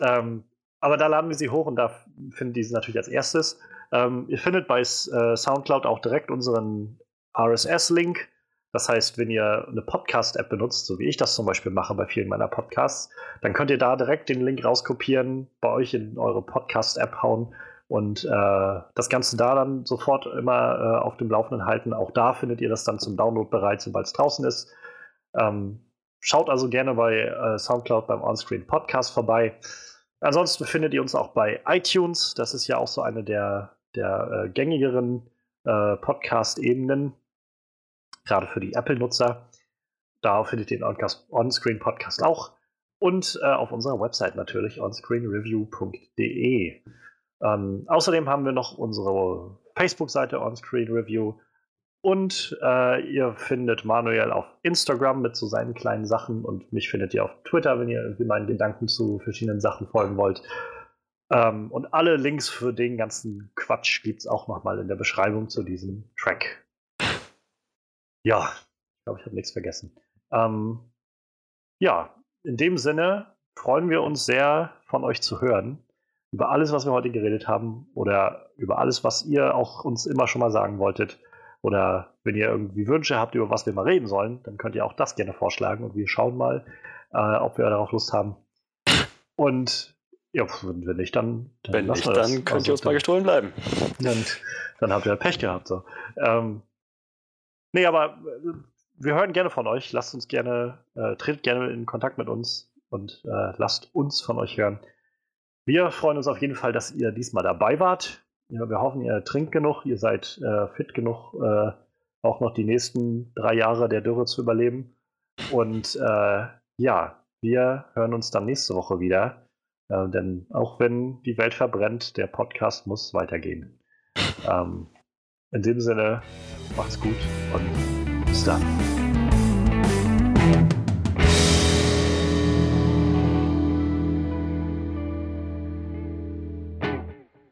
Speaker 1: ähm, aber da laden wir sie hoch und da findet ihr sie natürlich als erstes. Ähm, ihr findet bei äh, Soundcloud auch direkt unseren RSS-Link. Das heißt, wenn ihr eine Podcast-App benutzt, so wie ich das zum Beispiel mache bei vielen meiner Podcasts, dann könnt ihr da direkt den Link rauskopieren, bei euch in eure Podcast-App hauen und äh, das Ganze da dann sofort immer äh, auf dem Laufenden halten. Auch da findet ihr das dann zum Download bereit, sobald es draußen ist. Ähm, schaut also gerne bei äh, Soundcloud beim Onscreen Podcast vorbei. Ansonsten findet ihr uns auch bei iTunes. Das ist ja auch so eine der, der äh, gängigeren äh, Podcast-Ebenen gerade für die Apple-Nutzer. Da findet ihr den On-Screen-Podcast auch. Und äh, auf unserer Website natürlich, onscreenreview.de. Ähm, außerdem haben wir noch unsere Facebook-Seite Onscreen Review. Und äh, ihr findet Manuel auf Instagram mit so seinen kleinen Sachen und mich findet ihr auf Twitter, wenn ihr irgendwie meinen Gedanken zu verschiedenen Sachen folgen wollt. Ähm, und alle Links für den ganzen Quatsch gibt es auch nochmal in der Beschreibung zu diesem Track. Ja, ich glaube, ich habe nichts vergessen. Ähm, ja, in dem Sinne freuen wir uns sehr, von euch zu hören. Über alles, was wir heute geredet haben oder über alles, was ihr auch uns immer schon mal sagen wolltet. Oder wenn ihr irgendwie Wünsche habt, über was wir mal reden sollen, dann könnt ihr auch das gerne vorschlagen und wir schauen mal, äh, ob wir darauf Lust haben. Und ja, wenn nicht, dann,
Speaker 2: dann wenn nicht, dann könnt also, ihr uns mal gestohlen bleiben.
Speaker 1: Dann, dann habt ihr Pech gehabt. So. Ähm, Nee, aber äh, wir hören gerne von euch. Lasst uns gerne, äh, tretet gerne in Kontakt mit uns und äh, lasst uns von euch hören. Wir freuen uns auf jeden Fall, dass ihr diesmal dabei wart. Ja, wir hoffen, ihr trinkt genug, ihr seid äh, fit genug, äh, auch noch die nächsten drei Jahre der Dürre zu überleben. Und äh, ja, wir hören uns dann nächste Woche wieder. denn auch wenn die Welt verbrennt, der Podcast muss weitergehen. Ähm, in dem Sinne, macht's gut und bis dann.